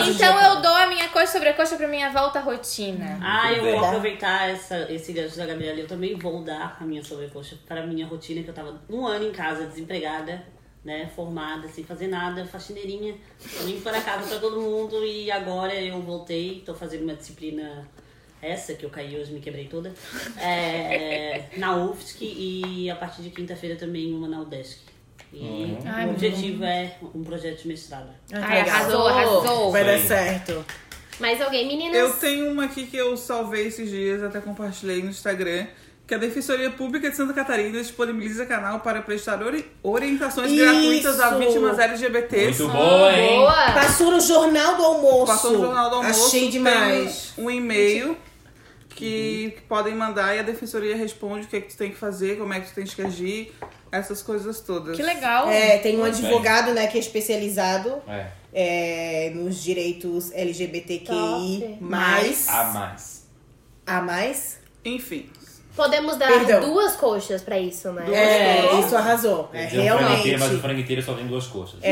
Então eu dou a minha coxa sobre coxa pra minha volta à rotina. Ah, eu vou aproveitar essa, esse gancho da Gabriela. Eu também vou dar a minha sobrecoxa para a minha rotina, que eu tava um ano em casa, desempregada, né, formada, sem fazer nada, faxineirinha, limpando a casa pra todo mundo e agora eu voltei, tô fazendo uma disciplina essa que eu caí hoje, me quebrei toda, é, na UFSC e a partir de quinta-feira também uma na UDESC. E Ai, o objetivo é um projeto de mestrado. Ah, Ai, legal. arrasou, arrasou. Vai dar certo. Mais alguém, meninas? Eu tenho uma aqui que eu salvei esses dias, até compartilhei no Instagram, que a Defensoria Pública de Santa Catarina disponibiliza canal para prestar ori- orientações Isso. gratuitas a vítimas LGBTs. Muito boa, hein? Boa! Passou no Jornal do Almoço. Passou no Jornal do Almoço. Achei demais. Um e-mail que, que podem mandar e a Defensoria responde o que, é que tu tem que fazer, como é que tu tens que agir, essas coisas todas. Que legal. É, tem um advogado, né, que é especializado É. é, nos direitos LGBTQI+, mais, A mais. a mais. Enfim. Podemos dar Perdão. duas coxas pra isso, né? É, coxas. isso arrasou. É, inteiro, mas o realmente. frango inteiro só tem duas coxas.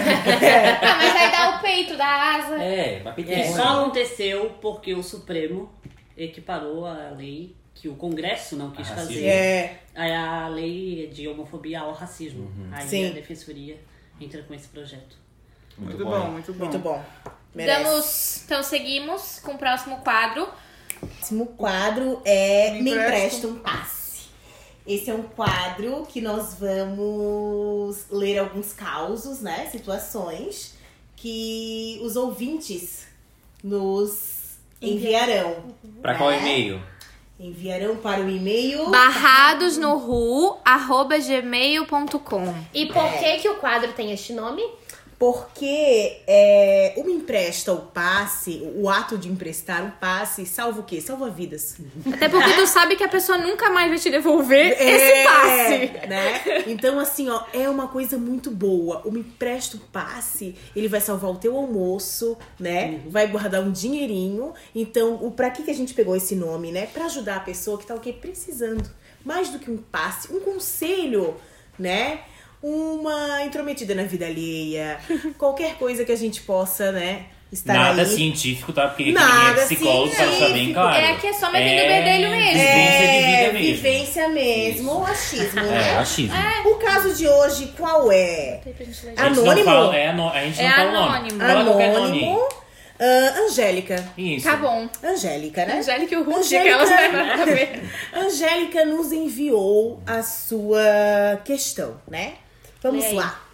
Ah, mas aí dá o peito, dá a asa. É, mas É, só aconteceu porque o Supremo equiparou a lei que o Congresso não quis Ah, fazer. É, a a lei de homofobia ao racismo. Uhum. Aí Sim. a defensoria entra com esse projeto. Muito, bom, muito bom. muito bom. Merece. Damos, então seguimos com o próximo quadro. O próximo quadro é Me Me empresta Empresta um Passe. Esse é um quadro que nós vamos ler alguns causos, né? Situações que os ouvintes nos enviarão. Pra qual né? e-mail? Enviarão para o e-mail. barradosnoru@gmail.com. E por que que o quadro tem este nome? Porque é, o Me Empresta o Passe, o ato de emprestar um passe, salva o quê? Salva vidas. Até porque tu sabe que a pessoa nunca mais vai te devolver É, esse passe. Né? Então, assim, ó, é uma coisa muito boa. O Me Empresta o Passe, ele vai salvar o teu almoço, né? Vai guardar um dinheirinho. Então, o pra que, que a gente pegou esse nome, né? Pra ajudar a pessoa que tá o quê? Precisando. Mais do que um passe, um conselho, né? Uma intrometida na vida alheia. Qualquer coisa que a gente possa, né? Estar Nada aí. científico, tá? Porque Nada quem é psicólogo pra deixar bem científico. claro. É que é só metendo o bedelho mesmo. Vivência de vida É, mesmo. vivência mesmo, ou achismo, É, né? achismo. O caso de hoje, qual é? A gente Anônimo? não fala, é ano- a gente É não fala o nome. anônimo. Fala qualquer nome. Anônimo. Ah, Angélica. Isso. Tá bom. Angélica, né? Angélica e o Ruth, Angélica- né? nada. Angélica nos enviou a sua questão, né? Vamos lá.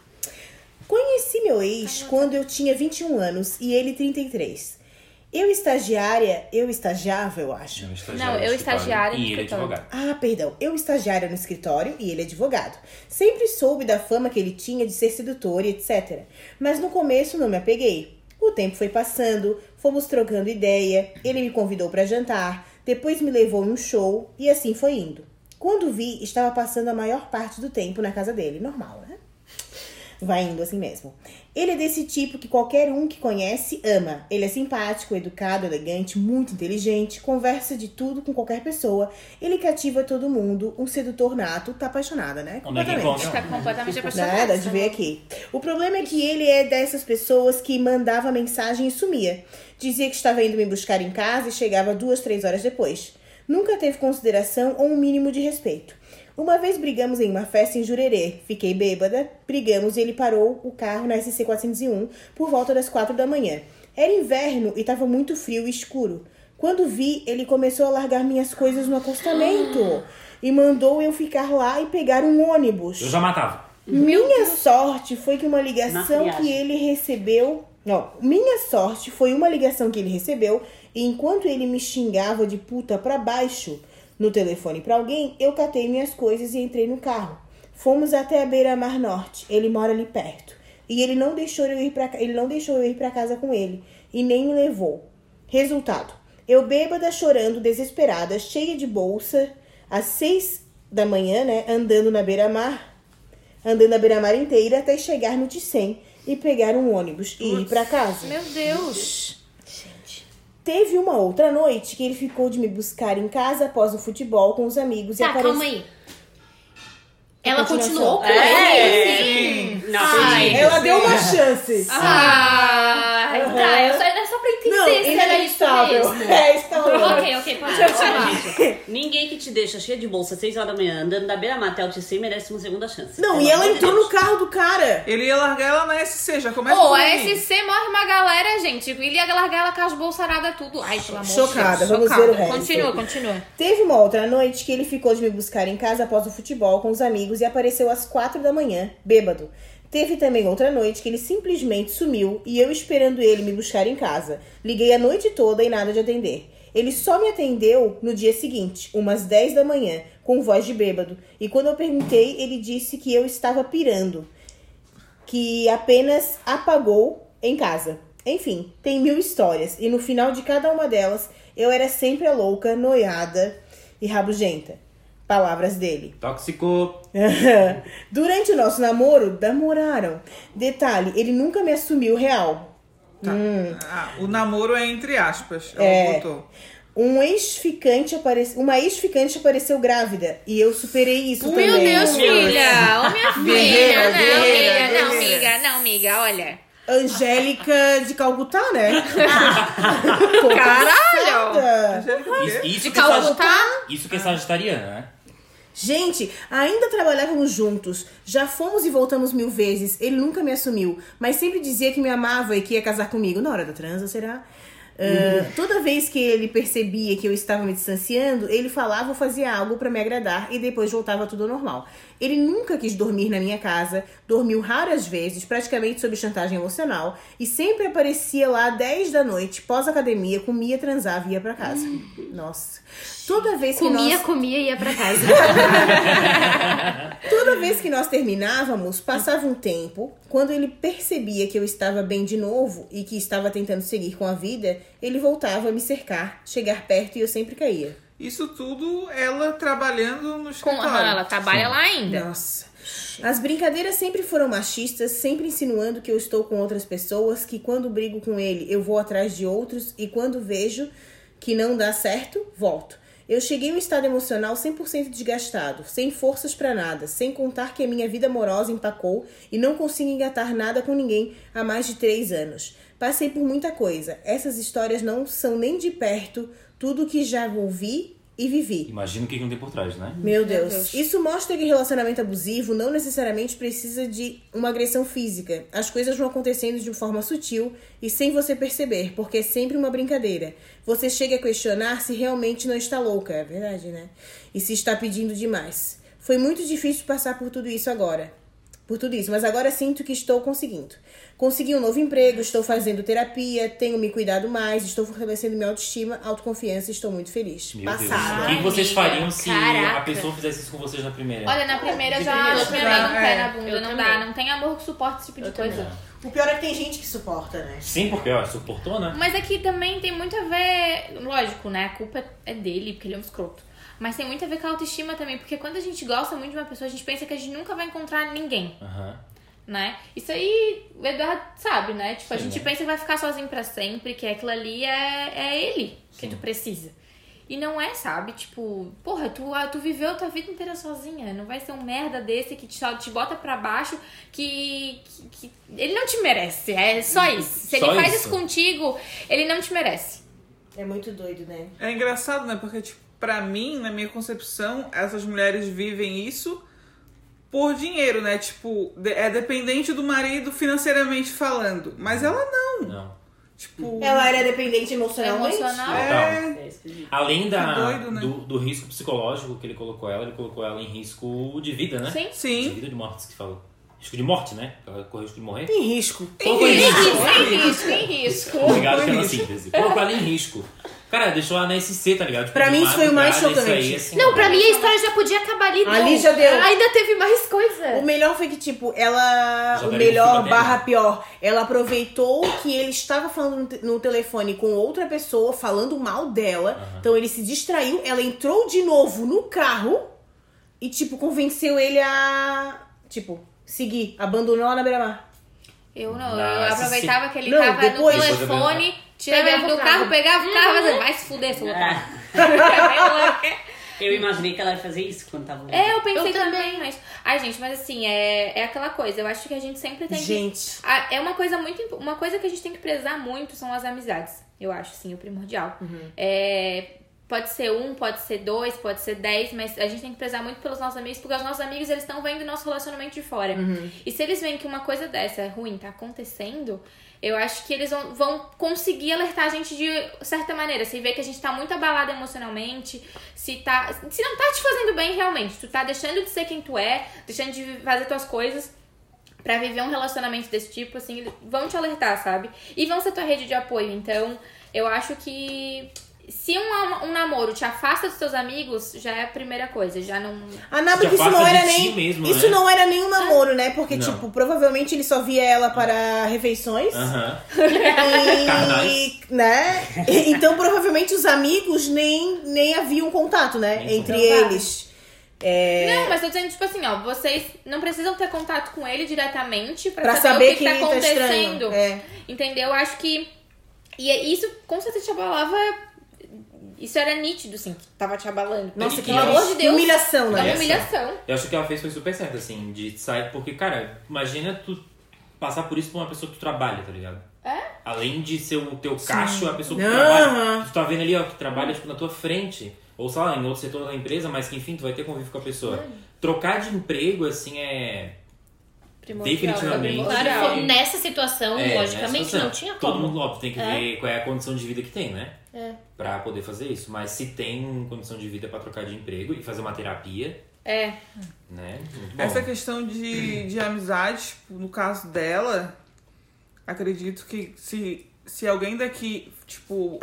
Conheci meu ex quando eu tinha 21 anos e ele 33. Eu estagiária, eu estagiava, eu acho. Não, eu estagiária no E ele é escritório. advogado. Ah, perdão. Eu estagiária no escritório e ele é advogado. Sempre soube da fama que ele tinha de ser sedutor e etc. Mas no começo não me apeguei. O tempo foi passando, fomos trocando ideia, ele me convidou para jantar, depois me levou em um show e assim foi indo. Quando vi, estava passando a maior parte do tempo na casa dele, normal? Vai indo assim mesmo. Ele é desse tipo que qualquer um que conhece ama. Ele é simpático, educado, elegante, muito inteligente, conversa de tudo com qualquer pessoa. Ele cativa todo mundo, um sedutor nato, tá apaixonada, né? Onde é que Completamente. Tá completamente apaixonada. Nada de ver aqui. O problema é que ele é dessas pessoas que mandava mensagem e sumia. Dizia que estava indo me buscar em casa e chegava duas, três horas depois. Nunca teve consideração ou um mínimo de respeito. Uma vez brigamos em uma festa em Jurerê. Fiquei bêbada, brigamos e ele parou o carro na SC 401 por volta das quatro da manhã. Era inverno e estava muito frio e escuro. Quando vi, ele começou a largar minhas coisas no acostamento e mandou eu ficar lá e pegar um ônibus. Eu já matava. Minha sorte foi que uma ligação que ele recebeu. Não, minha sorte foi uma ligação que ele recebeu e enquanto ele me xingava de puta pra baixo no telefone pra alguém, eu catei minhas coisas e entrei no carro. Fomos até a beira-mar norte. Ele mora ali perto. E ele não deixou eu ir para ele não deixou eu ir pra casa com ele e nem me levou. Resultado: eu bêbada, chorando, desesperada, cheia de bolsa, às seis da manhã, né, andando na beira-mar, andando a beira-mar inteira até chegar no Ticem e pegar um ônibus e ir pra casa. Meu Deus. Teve uma outra noite que ele ficou de me buscar em casa após o futebol com os amigos e Tá, apareceu. calma aí. Ela continuou com É, ele? Não, Ai, entendi. Ela deu uma chance. Ah, Ah, tá. Eu só, só pra entender Não, se era isso mesmo. É, estável. Ok, ok, pode continuar. Ninguém que te deixa cheia de bolsa às 6 horas da manhã andando da beira-mar até o TC merece uma segunda chance. Não, Pelo e ela entrou no carro do cara. Ele ia largar ela na SC, já começa Pô, por a. SC morre uma galera, gente. Ele ia largar ela com as bolsaradas tudo. Ai, pelo amor Chocada, de Deus. vamos ver o resto. Continua, continua. Teve uma outra noite que ele ficou de me buscar em casa após o futebol com os amigos e apareceu às quatro da manhã, bêbado. Teve também outra noite que ele simplesmente sumiu e eu esperando ele me buscar em casa. Liguei a noite toda e nada de atender. Ele só me atendeu no dia seguinte, umas 10 da manhã, com voz de bêbado. E quando eu perguntei, ele disse que eu estava pirando. Que apenas apagou em casa. Enfim, tem mil histórias. E no final de cada uma delas, eu era sempre a louca, noiada e rabugenta. Palavras dele. Tóxico. Durante o nosso namoro, namoraram. Detalhe, ele nunca me assumiu real. Ah, o namoro é entre aspas. É. botou. Um ex-ficante apareceu. Uma ex-ficante apareceu grávida. E eu superei isso também. Meu Deus, filha! Ô, minha filha! Guerreira, não, guerreira, amiga, não, amiga, não, amiga, olha. Angélica de Calcutá, né? Caralho! Angélica De que é Calcutá? Isso que é sagitariana, né? Gente, ainda trabalhávamos juntos. Já fomos e voltamos mil vezes. Ele nunca me assumiu, mas sempre dizia que me amava e que ia casar comigo. Na hora da transa, será? Ah, toda vez que ele percebia que eu estava me distanciando, ele falava ou fazia algo pra me agradar e depois voltava tudo ao normal. Ele nunca quis dormir na minha casa, dormiu raras vezes, praticamente sob chantagem emocional, e sempre aparecia lá 10 da noite, pós-academia, comia, transava e ia pra casa. Nossa. Toda vez que Comia, nós... comia e ia pra casa. Toda vez que nós terminávamos, passava um tempo. Quando ele percebia que eu estava bem de novo e que estava tentando seguir com a vida, ele voltava a me cercar, chegar perto e eu sempre caía. Isso tudo ela trabalhando no Com, escritório. aham, ela trabalha lá ainda. Nossa. As brincadeiras sempre foram machistas, sempre insinuando que eu estou com outras pessoas, que quando brigo com ele eu vou atrás de outros e quando vejo que não dá certo, volto. Eu cheguei a um estado emocional 100% desgastado, sem forças pra nada, sem contar que a minha vida amorosa empacou e não consigo engatar nada com ninguém há mais de três anos. Passei por muita coisa. Essas histórias não são nem de perto tudo que já ouvi e vivi. Imagina o que não tem por trás, né? Meu Deus. Deus. Isso mostra que relacionamento abusivo não necessariamente precisa de uma agressão física. As coisas vão acontecendo de forma sutil e sem você perceber, porque é sempre uma brincadeira. Você chega a questionar se realmente não está louca, é verdade, né? E se está pedindo demais. Foi muito difícil passar por tudo isso agora. Por tudo isso, mas agora sinto que estou conseguindo. Consegui um novo emprego, estou fazendo terapia, tenho me cuidado mais, estou fortalecendo minha autoestima, autoconfiança e estou muito feliz. Meu Deus. O que vocês fariam se caraca. a pessoa fizesse isso com vocês na primeira? Olha, na primeira eu De já primeira, acho também já, um pé é. na bunda. Eu não também. dá, não tem amor que suporta esse tipo de Eu coisa. também. O pior é que tem gente que suporta, né? Sim, porque, ó, suportou, né? Mas aqui também tem muito a ver, lógico, né? A culpa é dele, porque ele é um escroto. Mas tem muito a ver com a autoestima também, porque quando a gente gosta muito de uma pessoa, a gente pensa que a gente nunca vai encontrar ninguém, Aham. né? Isso aí o Eduardo sabe, né? Tipo, a Sim, gente né? pensa que vai ficar sozinho pra sempre, que aquilo ali é, é ele que Sim. tu precisa. E não é, sabe? Tipo, porra, tu, tu viveu a tua vida inteira sozinha. Não vai ser um merda desse que te, te bota pra baixo que, que, que- Ele não te merece. É só isso. Se Só ele faz isso. isso contigo, ele não te merece. É muito doido, né? É engraçado, né? Porque, tipo, pra mim, na minha concepção, essas mulheres vivem isso por dinheiro, né? Tipo, de- é dependente do marido financeiramente falando. Mas ela não. Não. Tipo. Ela era dependente emocionalmente? Emocional. É. É. Além da, Que doido, né? do, do risco psicológico que ele colocou ela, ele colocou ela em risco de vida, né? Sim. De Sim. vida ou de morte, que fala. Risco de morte, né? Ela correu risco de morrer. Tem risco. Colocou em risco. Sem risco, sem risco. Obrigado Colocou em pela risco. síntese. Colocou ela em risco. Cara, deixou ela na SC, tá ligado? Tipo, Pra mim isso foi o mais chocante. aí, assim, Não, pra mim a história já podia acabar ali. Ali não. já deu. Ainda teve mais coisa. O melhor foi que, tipo, ela. Já o melhor barra dentro. pior. Ela aproveitou que ele estava falando no te- no telefone com outra pessoa, falando mal dela. Aham. Então ele se distraiu. Ela entrou de novo no carro e, tipo, convenceu ele a. Tipo, seguir. Abandonou ela na beira-mar. Eu não, Mas, eu aproveitava que ele Não, tava depois- no telefone, tirava do o carro, pegava o carro, fazendo, vai se fuder, seu otário. Eu imaginei que ela ia fazer isso quando tava É, eu pensei Eu também. também, mas. Ai, gente, mas assim, é, é aquela coisa. Eu acho que a gente sempre tem que. Gente. Ah, É uma coisa muito. Uma coisa que a gente tem que prezar muito são as amizades. Eu acho, assim, o primordial. É, pode ser um, pode ser dois, pode ser dez, mas a gente tem que prezar muito pelos nossos amigos, porque os nossos amigos eles estão vendo o nosso relacionamento de fora. E se eles veem que uma coisa dessa é ruim, tá acontecendo, eu acho que eles vão, vão conseguir alertar a gente de certa maneira. Se vê que a gente tá muito abalado emocionalmente, se tá. Se não tá te fazendo bem realmente, tu tá deixando de ser quem tu é, deixando de fazer tuas coisas pra viver um relacionamento desse tipo, assim, vão te alertar, sabe? E vão ser tua rede de apoio. Então, eu acho que se um, um namoro te afasta dos teus amigos, já é a primeira coisa, já não. A Naba Já que isso não era si nem. mesmo, isso né? não era nem um namoro, né? Porque, Não. tipo, provavelmente ele só via ela para refeições. Aham. E, Carnais. né? E- Então, provavelmente os amigos nem, nem haviam contato, né? Nem entre eles. É, Não, mas tô dizendo, tipo assim, ó, vocês não precisam ter contato com ele diretamente pra, pra saber, saber o que, que tá tá estranho. acontecendo. É. Entendeu? Eu acho que. E é isso com certeza te abalava. Isso era nítido, assim, que tava te abalando. Nossa, que pelo amor de Deus. humilhação, É né? uma Essa. humilhação. Eu acho que ela fez foi super certo, assim, de sair, porque, cara, imagina tu passar por isso pra uma pessoa que tu trabalha, tá ligado? É? Além de ser o teu cacho, a pessoa que Aham. trabalha. Tu tá vendo ali, ó, que trabalha, tipo, na tua frente. Ou, sei lá, em outro setor da empresa, mas que, enfim, tu vai ter convívio com a pessoa. Trocar de emprego, assim, é... Primordial, Definitivamente. primordial. Claro, foi nessa situação, é, logicamente, nessa situação. não tinha Todo como. mundo, óbvio, tem que É. ver qual é a condição de vida que tem, né? É. Pra poder fazer isso. Mas se tem condição de vida pra trocar de emprego e fazer uma terapia, É. né? Muito bom. Essa questão de, de amizade, tipo, no caso dela, acredito que se, se alguém daqui, tipo,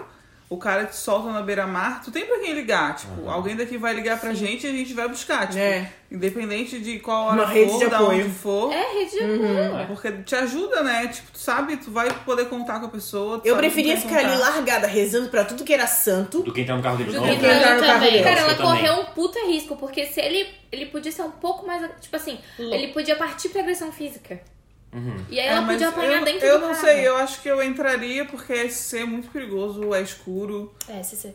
o cara te solta na beira-mar, tu tem pra quem ligar. Tipo, alguém daqui vai ligar pra gente e a gente vai buscar. Tipo, É. independente de qual hora Uma for, rede de da apoio. onde for. É rede de apoio. Porque te ajuda, né? Tipo, tu sabe, tu vai poder contar com a pessoa. Eu preferia ficar ali contar. largada, rezando pra tudo que era santo. Do que entrar no carro dele de Do novo. que entrar no carro dele. Cara, ela correu um puta risco, porque se ele. Ele podia ser um pouco mais. Tipo assim, ele podia partir pra agressão física. E aí É, ela mas podia apanhar eu, dentro eu do não carro. sei, eu acho que eu entraria porque esse é muito perigoso, é escuro. É, se você...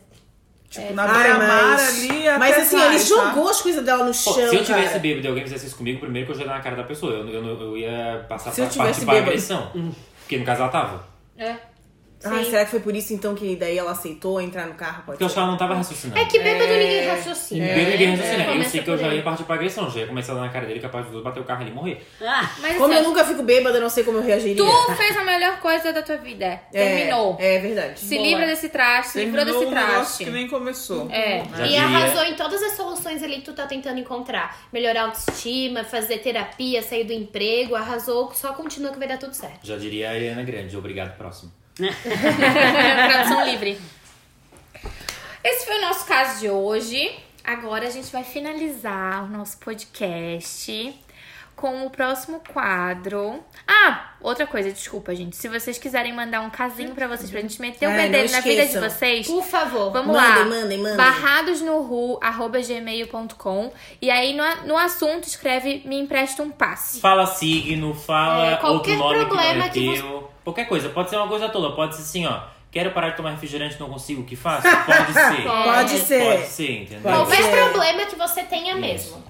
Tipo, na Ai, beira-mar mas... ali até Mas assim, vai, ele tá? jogou as coisas dela no Pô, chão, se eu tivesse cara. bêbado e alguém fizesse isso comigo, primeiro que eu já ia dar na cara da pessoa. Eu, eu, eu ia passar Se pra pra bêbado. agressão. Porque no caso ela tava. É. Ah, Sim. será que foi por isso então que daí ela aceitou entrar no carro? Pode Porque eu acho que ela não tava raciocinando. É que bêbado ninguém raciocina. Bêbado ninguém raciocina. Eu Começa sei que eu por já aí. ia partir pra agressão. Já ia começar a dar na cara dele, capaz de bater o carro ali e morrer. Ah, Mas Como eu assim, nunca fico bêbada, eu não sei como eu reagiria. tu fez a melhor coisa da tua vida. É, Terminou. É verdade. Se Boa. livra desse traste, se livrou Terminou desse um negócio traste. que nem começou. É. Já e diria- arrasou em todas as soluções ali que tu tá tentando encontrar. Melhorar a autoestima, fazer terapia, sair do emprego, arrasou, só continua que vai dar tudo certo. Já diria a Ariana Grande. Obrigado, próximo. Tradução livre. Esse foi o nosso caso de hoje. Agora a gente vai finalizar o nosso podcast com o próximo quadro. Ah, outra coisa, desculpa, gente. Se vocês quiserem mandar um casinho pra vocês, pra gente meter o Ai, bedelho não na vida de vocês. Por favor. Vamos Mandem, lá. mandem, mandem. barradosnoru@gmail.com e aí no, no assunto escreve me empresta um passe. Fala signo, fala É, outro qualquer nome que problema é que teu. Qualquer coisa. Pode ser uma coisa toda. Pode ser assim, ó. Quero parar de tomar refrigerante, não consigo, o que faço? Pode ser. Pode ser. Pode ser, entendeu? Pode Qualquer ser. problema que você tenha mesmo.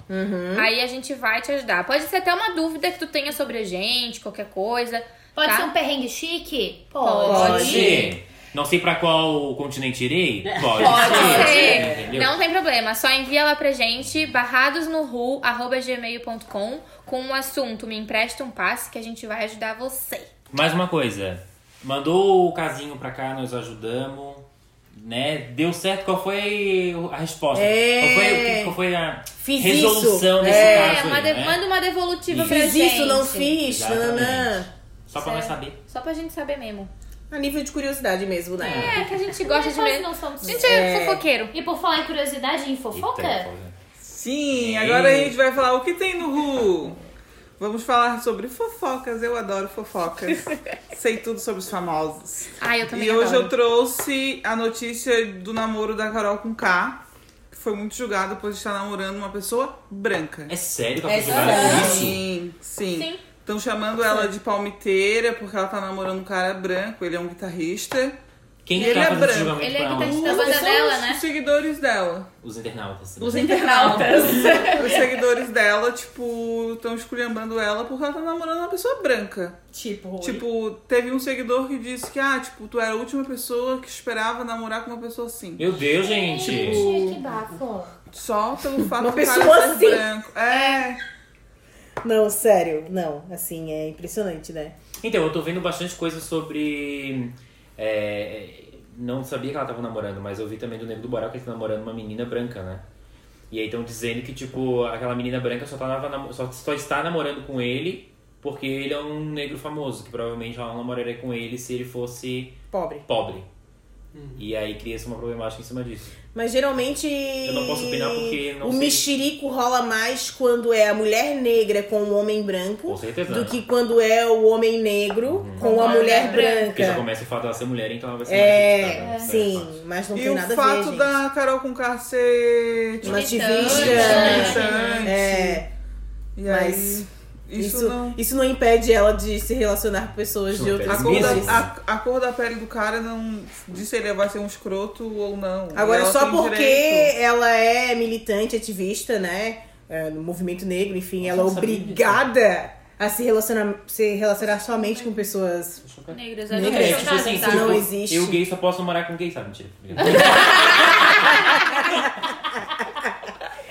Aí a gente vai te ajudar. Pode ser até uma dúvida que tu tenha sobre a gente, qualquer coisa. Pode tá? ser um perrengue chique? Pode. Pode ser. Não sei pra qual continente irei? Pode, Pode ser. ser. Não tem problema. Só envia lá pra gente, barradosnoru.gmail.com com o assunto Me Empresta um Passe que a gente vai ajudar você. Mais uma coisa. Mandou o casinho pra cá, nós ajudamos. Né? Deu certo? Qual foi a resposta? É. Qual, foi, que- qual foi a Fiz resolução isso. desse É, caso? uma aí, de- né? Manda uma devolutiva pra Fiz gente. isso, não fiz. Nananã. Só pra nós saber. Só pra gente saber mesmo. A nível de curiosidade mesmo, né? É, que a gente gosta de ver. não somos- A gente é, fofoqueiro. E por falar em curiosidade e em fofoca, Eita, Sim, agora a gente vai falar o que tem no Ru. Vamos falar sobre fofocas. Eu adoro fofocas. Sei tudo sobre os famosos. Ah, eu também E hoje adoro. eu trouxe a notícia do namoro da Carol com K, que foi muito julgada por estar namorando uma pessoa branca. É sério que ela É sério? isso? Sim, sim. Sim. Estão chamando ela de palmiteira porque ela tá namorando um cara branco, ele é um guitarrista. Quem Ele tá é branco. julgamento Ele é pra da banda São dela, os, né? os seguidores dela. Os internautas. Os internautas. Os seguidores dela, tipo, estão esculhambando ela porque ela tá namorando uma pessoa branca. Tipo, Rui. Tipo, teve um seguidor que disse que, ah, tipo, tu era a última pessoa que esperava namorar com uma pessoa assim. Meu Deus, gente. Gente, que bafo. Só pelo fato Uma do cara pessoa ser assim. branco. É. Não, sério, não. Assim, é impressionante, né? Então, eu tô vendo bastante coisa sobre. É, não sabia que ela tava namorando, mas eu vi também do Nego do Borel que ele tá namorando uma menina branca, né? E aí estão dizendo que, tipo, aquela menina branca só, tá namo- só, só está namorando com ele porque ele é um negro famoso, que provavelmente ela não namoraria com ele se ele fosse Pobre. pobre. E aí cria-se uma problemática em cima disso. Mas geralmente. Eu não posso opinar porque não O sei. mexerico rola mais quando é a mulher negra com o homem branco Com certeza. do que quando é o homem negro com a Com a mulher mulher Porque já branca. começa o fato dela ser mulher, então ela vai ser É, mais né? sim, mas não E tem o nada a fato ver, gente. da Carol com tipo, Uma ativista. militante. É, E aí, mas isso, isso, não. isso não impede ela de se relacionar com pessoas Isso de outras da, a, a cor da pele do cara não diz se ele vai ser um escroto ou não. Agora, Ela só porque direito. ela é militante, ativista, né? é, no movimento negro, enfim, ela é obrigada a se relacionar, se relacionar somente com pessoas. Negras, Negras. é É, tipo assim, Isso se não eu, existe. eu gay só posso namorar com gay, sabe? Mentira.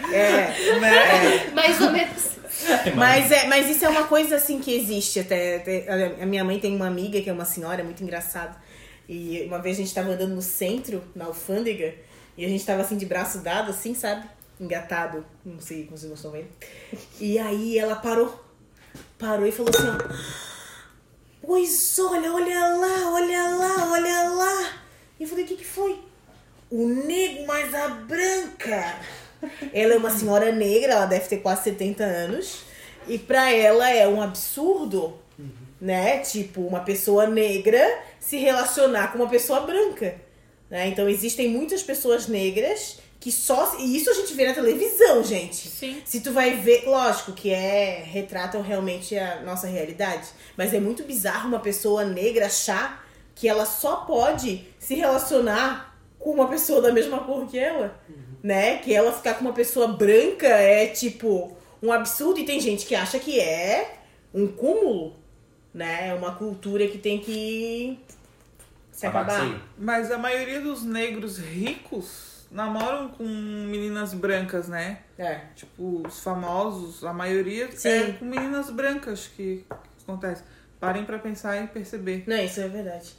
É, né? Mais ou menos. Mas, é, mas isso é uma coisa assim que existe até. até- A minha mãe tem uma amiga que é uma senhora muito engraçada. E uma vez a gente tava andando no centro, na alfândega, e a gente tava assim de braço dado, assim, sabe? Engatado. Não sei como vocês estão vendo. E aí ela parou. Parou e falou assim, ó. Pois olha, olha lá, olha lá, olha lá. E eu falei, o que que foi? O negro mais a branca. Ela é uma senhora negra, ela deve ter quase 70 anos. E pra ela é um absurdo, né? Tipo, uma pessoa negra se relacionar com uma pessoa branca. Né? Então existem muitas pessoas negras que só. E isso a gente vê na televisão, gente. Sim. Se tu vai ver, lógico que é. retratam realmente a nossa realidade. Mas é muito bizarro uma pessoa negra achar que ela só pode se relacionar com uma pessoa da mesma cor que ela. Né? Que ela ficar com uma pessoa branca é tipo um absurdo. E tem gente que acha que é um cúmulo. Né? É uma cultura que tem que se Acabar. Mas a maioria dos negros ricos namoram com meninas brancas, né? É. Tipo, os famosos, a maioria Sim. é com meninas brancas que, que acontece. Parem pra pensar e perceber. Não, isso é verdade.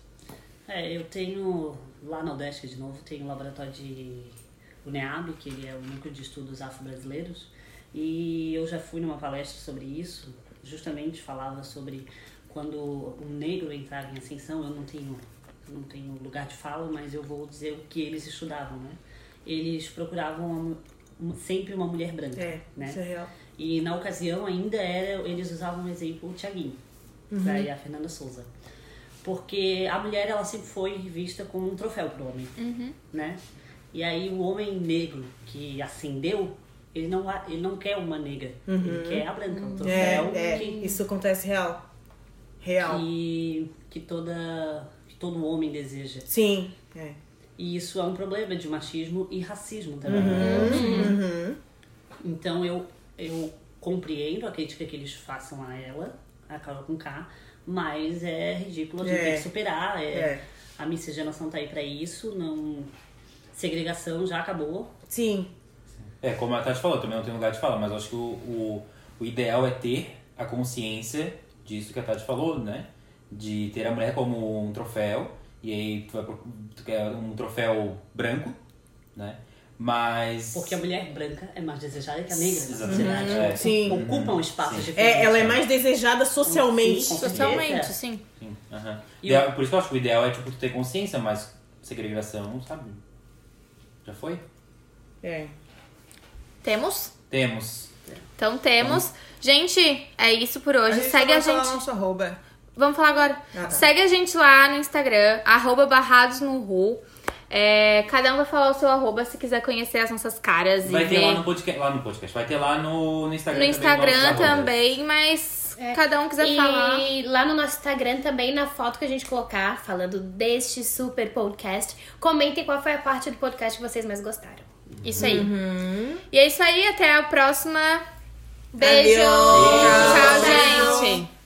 É, eu tenho lá na UDESC de novo, tem um laboratório de o NEAB, que ele é o Núcleo de Estudos Afro-Brasileiros, e eu já fui numa palestra sobre isso, justamente falava sobre quando um negro entrava em ascensão, eu não tenho não tenho lugar de fala, mas eu vou dizer o que eles estudavam, né? Eles procuravam sempre uma mulher branca, É, né? isso é real. E na ocasião ainda era, eles usavam o exemplo o Tiaguinho, daí a Fernanda Souza. Porque a mulher ela sempre foi vista como um troféu pro homem, né? E aí o homem negro que ascendeu, ele não, ele não quer uma negra, ele quer a branca, um troféu É, é, que, isso acontece real. Real. que, que, toda, que todo homem deseja. Sim. É. E isso é um problema de machismo e racismo também. Uhum. Então eu, eu compreendo a crítica que eles façam a ela, a Carol com K, mas é ridículo, a gente É. tem que superar. É, É. A miscigenação tá aí pra isso, não. Segregação já acabou. Sim. É, como a Tati falou, também não tem lugar de falar, mas acho que o, o, o ideal é ter a consciência disso que a Tati falou, né? De ter a mulher como um troféu, e aí tu, vai, pro- tu quer um troféu branco, né? Mas. Porque a mulher branca é mais desejada que a negra na sociedade. É. Sim. Ocupam espaços Sim. diferentes. É, ela é mais desejada socialmente. Sim. Socialmente, sim. Sim, aham. E Ideal- Por isso que eu acho que o ideal é tipo, tu ter consciência, mas segregação, sabe? Já foi? É. Temos? Temos. Então temos. Gente, é isso por hoje. a gente Segue a gente. nosso arroba. Vamos falar agora. Ah, tá. Segue a gente lá no Instagram, arroba barrados no Ru. É, cada um vai falar o seu arroba se quiser conhecer as nossas caras Vai e ter ver lá no podcast, lá no podcast, vai ter lá no, no Instagram no também. Instagram também, mas É. cada um quiser e falar. lá no nosso Instagram também, na foto que a gente colocar, falando deste super podcast, comentem qual foi a parte do podcast que vocês mais gostaram. Isso aí. Uhum. E é isso aí, até a próxima. Beijo! Adeus. Tchau, gente!